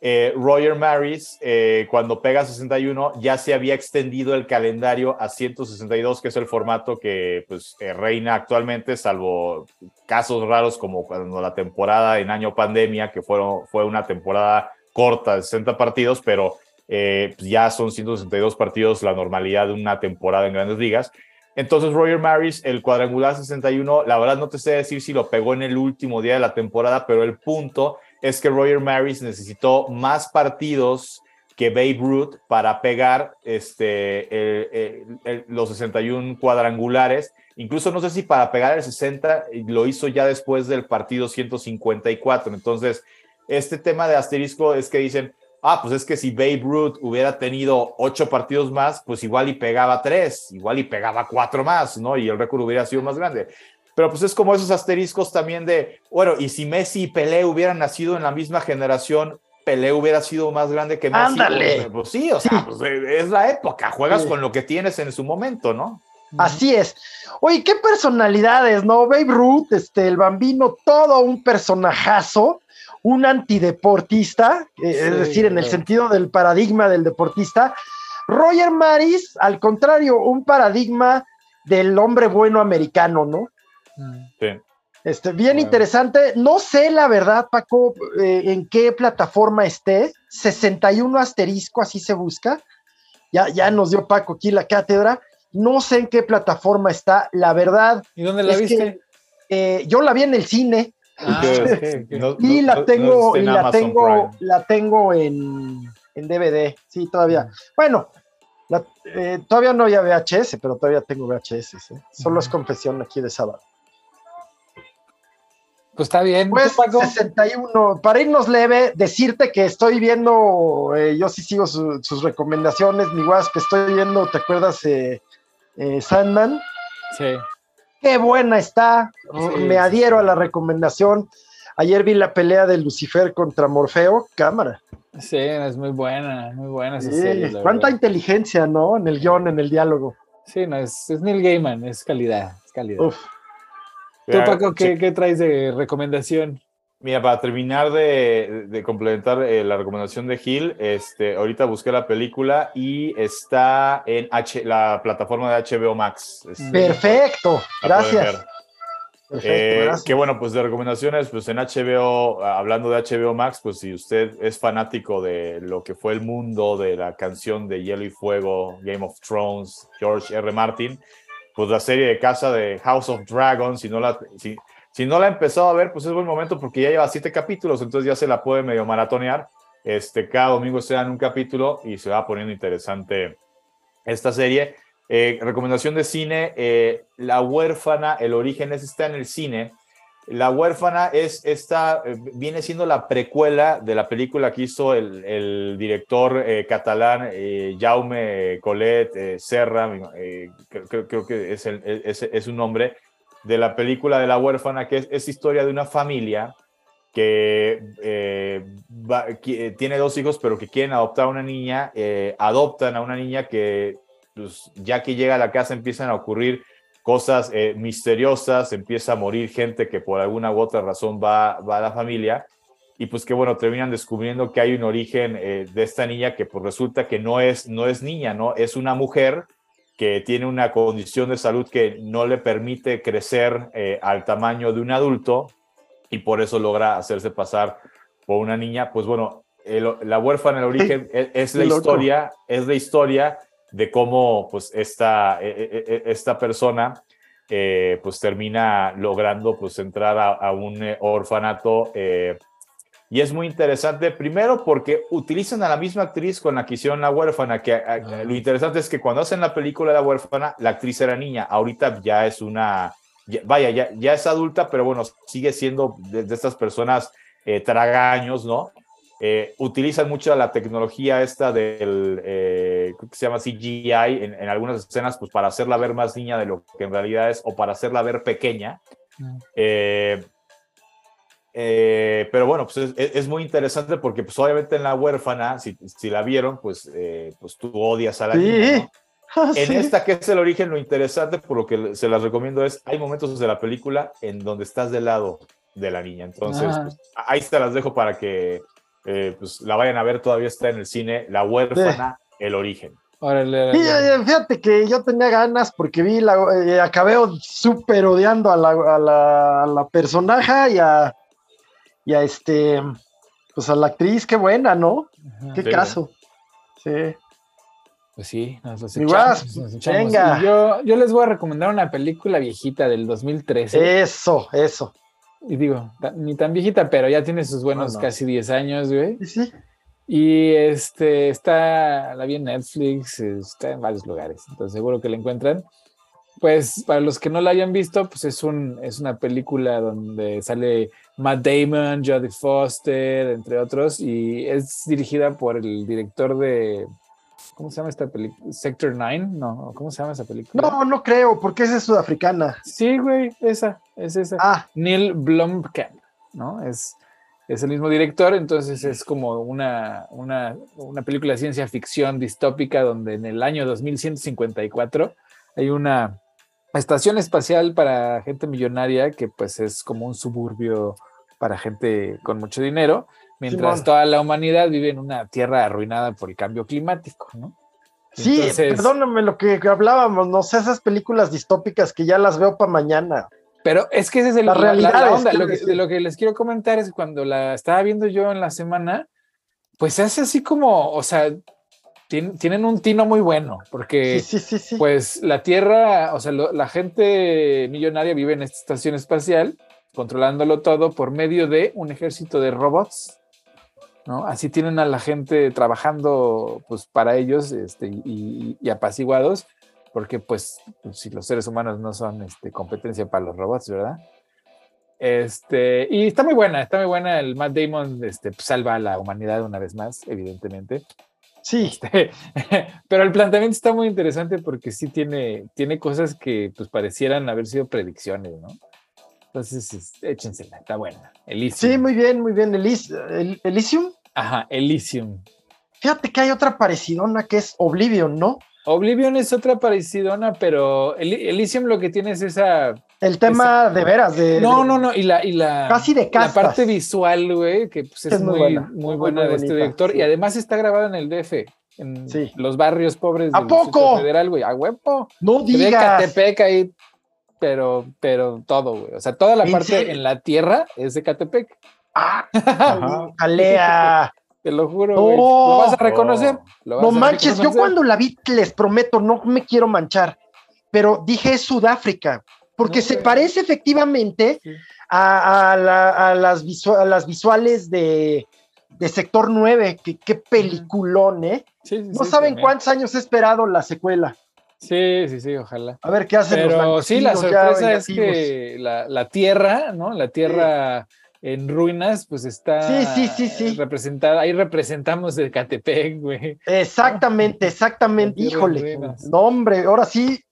Eh, Roger Maris, eh, cuando pega 61, ya se había extendido el calendario a 162, que es el formato que pues, reina actualmente, salvo casos raros como cuando la temporada en año pandemia, que fueron, fue una temporada corta de 60 partidos, pero eh, pues ya son 162 partidos la normalidad de una temporada en grandes ligas. Entonces, Roger Maris, el cuadrangular 61, la verdad no te sé decir si lo pegó en el último día de la temporada, pero el punto es que Roger Maris necesitó más partidos que Babe Ruth para pegar este, los 61 cuadrangulares. Incluso no sé si para pegar el 60 lo hizo ya después del partido 154. Entonces, este tema de asterisco es que dicen, ah, pues es que si Babe Ruth hubiera tenido ocho partidos más, pues igual y pegaba tres, igual y pegaba cuatro más, ¿no? Y el récord hubiera sido más grande. Pero pues es como esos asteriscos también de, bueno, y si Messi y Pelé hubieran nacido en la misma generación, Pelé hubiera sido más grande que Messi. Ándale. Pues, pues sí, o sea, pues eh, es la época, juegas con lo que tienes en su momento, ¿no? Así es. Oye, qué personalidades, ¿no? Babe Ruth, este, el bambino, todo un personajazo un antideportista, eh, es decir, en el sentido del paradigma del deportista. Roger Maris, al contrario, un paradigma del hombre bueno americano, ¿no? Sí. Este, bien interesante. No sé la verdad, Paco, eh, en qué plataforma esté. 61 asterisco, así se busca. Ya, ya nos dio Paco aquí la cátedra. No sé en qué plataforma está. La verdad. ¿Y dónde la viste? Eh, yo la vi en el cine. Ah, y la tengo, y la tengo, la tengo en, en, DVD, sí, todavía. Mm. Bueno, eh, todavía no había VHS, pero todavía tengo VHS, ¿eh? solo es confesión aquí de sábado. Pues está bien. Pues 61, para irnos leve, decirte que estoy viendo, eh, yo sí sigo sus recomendaciones, mi que estoy viendo, ¿te acuerdas? Sandman. Sí qué buena está. Me adhiero a la recomendación. Ayer vi la pelea de Lucifer contra Morfeo, cámara. Sí, es muy buena, muy buena esa Cuánta inteligencia, ¿no? En el guion, en el diálogo. Sí, no, es, Neil Gaiman, es calidad, es calidad. Uf. ¿Tú, Paco, qué traes de recomendación? Mira, para terminar de, complementar eh, la recomendación de Gil, este, ahorita busqué la película y está en H, la plataforma de HBO Max. Este, Perfecto, gracias. Eh, gracias. Que bueno, pues de recomendaciones, pues en HBO, hablando de HBO Max, pues si usted es fanático de lo que fue el mundo de la canción de Hielo y Fuego, Game of Thrones, George R. Martin, pues la serie de casa de House of Dragons, si no la, si, si no la ha empezado a ver, pues es buen momento porque ya lleva siete capítulos, entonces ya se la puede medio maratonear. Este, cada domingo se dan un capítulo y se va poniendo interesante esta serie. Eh, recomendación de cine, eh, La huérfana, el origen es está en el cine. La huérfana es esta, eh, viene siendo la precuela de la película que hizo el, director catalán Jaume Colet Serra, creo, que es, el, es, un nombre, de la película de la huérfana, que es, historia de una familia que, eh, eh, tiene dos hijos, pero que quieren adoptar a una niña, eh, adoptan a una niña que, pues, ya que llega a la casa empiezan a ocurrir cosas misteriosas, empieza a morir gente que por alguna u otra razón va, va a la familia, y pues que bueno, terminan descubriendo que hay un origen de esta niña que pues resulta que no es, no es niña, ¿no? Es una mujer que tiene una condición de salud que no le permite crecer eh, al tamaño de un adulto y por eso logra hacerse pasar por una niña, pues bueno, la huérfana en el origen es, la historia, es la historia de cómo pues esta, e, e, e, esta persona eh, pues termina logrando pues entrar a, a un eh, orfanato y es muy interesante, primero porque utilizan a la misma actriz con la que hicieron La huérfana, que lo interesante es que cuando hacen la película de La huérfana, la actriz era niña, ahorita ya es una, vaya, ya, ya es adulta, pero bueno, sigue siendo de, estas personas eh, tragaños, ¿no? eh, utilizan mucho la tecnología esta del, eh, que se llama CGI en, en, algunas escenas, pues para hacerla ver más niña de lo que en realidad es, o para hacerla ver pequeña. Mm. Eh, eh, pero bueno, pues es, es, muy interesante porque pues obviamente en La huérfana, si, si la vieron, pues, eh, pues tú odias a la sí. niña, ¿no? Ah, En sí. esta que es el origen, lo interesante, por lo que se las recomiendo es, hay momentos de la película en donde estás del lado de la niña. Entonces, Ah. pues, ahí te las dejo para que eh, pues, la vayan a ver, todavía está en el cine, La huérfana, el origen. Órale, Sí, órale. fíjate que yo tenía ganas porque vi la eh, acabé súper odiando a la, a la, a la personaje y a, y a este pues a la actriz, qué buena, ¿no? Ajá. Qué caso. Sí. Pues sí, nos los echamos, nos echamos. venga. Yo, yo les voy a recomendar una película viejita del 2013. Eso, eso. Y digo, ni tan viejita, pero ya tiene sus buenos No, no. casi 10 años, güey. Sí, sí. Y este está, la vi en Netflix, está en varios lugares, entonces seguro que la encuentran. Pues para los que no la hayan visto, pues es, un, es una película donde sale Matt Damon, Jodie Foster, entre otros, y es dirigida por el director de, ¿cómo se llama esta película? Sector 9, no, ¿cómo se llama esa película? No, no creo, porque esa es sudafricana. Sí, güey, esa, es esa. Ah, Neil Blomkamp, ¿no? Es, es el mismo director, entonces es como una, una, una película de ciencia ficción distópica donde en el año 2154 hay una estación espacial para gente millonaria que pues es como un suburbio para gente con mucho dinero, mientras Simón. toda la humanidad vive en una tierra arruinada por el cambio climático, ¿no? sí, Entonces- perdóname lo que hablábamos, no sé, esas películas distópicas que ya las veo para mañana. Pero es que ese es el, La la, la- la realidad onda. Lo que, de lo que les quiero comentar es que cuando la estaba viendo yo en la semana, pues se hace así como, o sea, tien- tienen un tino muy bueno, porque Sí, sí, sí, pues la Tierra, o sea, lo- la gente millonaria vive en esta estación espacial, controlándolo todo por medio de un ejército de robots. ¿no? Así tienen a la gente trabajando pues para ellos este, y, y apaciguados, porque pues si los seres humanos no son este, competencia para los robots, ¿verdad? Este, y está muy buena, está muy buena. El Matt Damon este, pues, salva a la humanidad una vez más, evidentemente. Sí, Este, pero el planteamiento está muy interesante porque sí tiene, tiene cosas que pues parecieran haber sido predicciones, ¿no? Entonces, es- échensela, está buena. Elysium. sí, muy bien, muy bien. Elis- el- Elysium. Ajá, Elysium. Fíjate que hay otra parecidona que es Oblivion, ¿no? Oblivion es otra parecidona, pero Elysium lo que tiene es esa. El tema de veras, de. No, de- no, no, y la, y la, Casi de la castas. parte visual, güey, que pues, es, Es muy muy, buena, muy muy, buena muy de este director. sí. Y además está grabado en el DF, en Sí. los barrios pobres ¿A Distrito poco? Federal, güey. A huevo. No digas. Catepec ahí, pero, pero todo, güey. O sea, toda la ¿En parte serio? en la tierra es de Catepec. Ah. Alea. Te lo juro, No. güey. Lo vas a reconocer. lo No vas a manches, yo reconocer. cuando la vi, les prometo, no me quiero manchar, pero dije es Sudáfrica, porque No, se parece efectivamente Sí. a, a la- a las, visu- a las visuales de, de Sector 9, que qué peliculón, ¿eh? Sí, sí, No saben cuántos años he esperado la secuela. Sí, sí, sí, ojalá. A ver qué hacen los Pero sí, la sorpresa es que la, la tierra, ¿no? La tierra en ruinas, pues está Sí, sí, sí, sí. representada. Ahí representamos el Catepec, güey. Exactamente, exactamente. Híjole. No, hombre, ahora sí.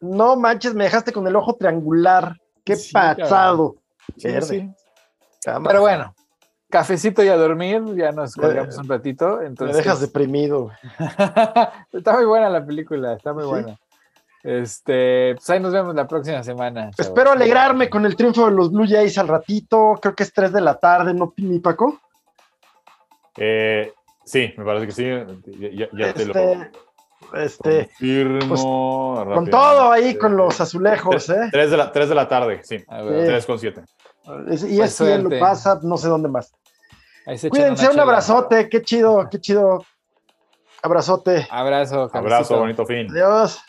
No manches, me dejaste con el ojo triangular. Qué Sí, pasado. Sí, sí. Pero bueno, cafecito y a dormir, ya nos colgamos un ratito. Me Entonces, dejas deprimido. está muy buena la película, está muy Sí. buena. Este, pues ahí nos vemos la próxima semana. chavos. Espero alegrarme con el triunfo de los Blue Jays al ratito. Creo que es 3 de la tarde, ¿no, mi Paco? Eh, sí, me parece que sí. Ya, ya- ya te lo Este, este, confirmo. pues, con todo ahí, con los azulejos, ¿eh? 3 de, la, 3 de la tarde, sí. A ver, Sí. 3 con 7. Es- Y Pues es cielo, pasa, no sé dónde más. Cuídense, un abrazote, qué chido, qué chido. Abrazote. Abrazo, Abrazo, bonito fin. Adiós.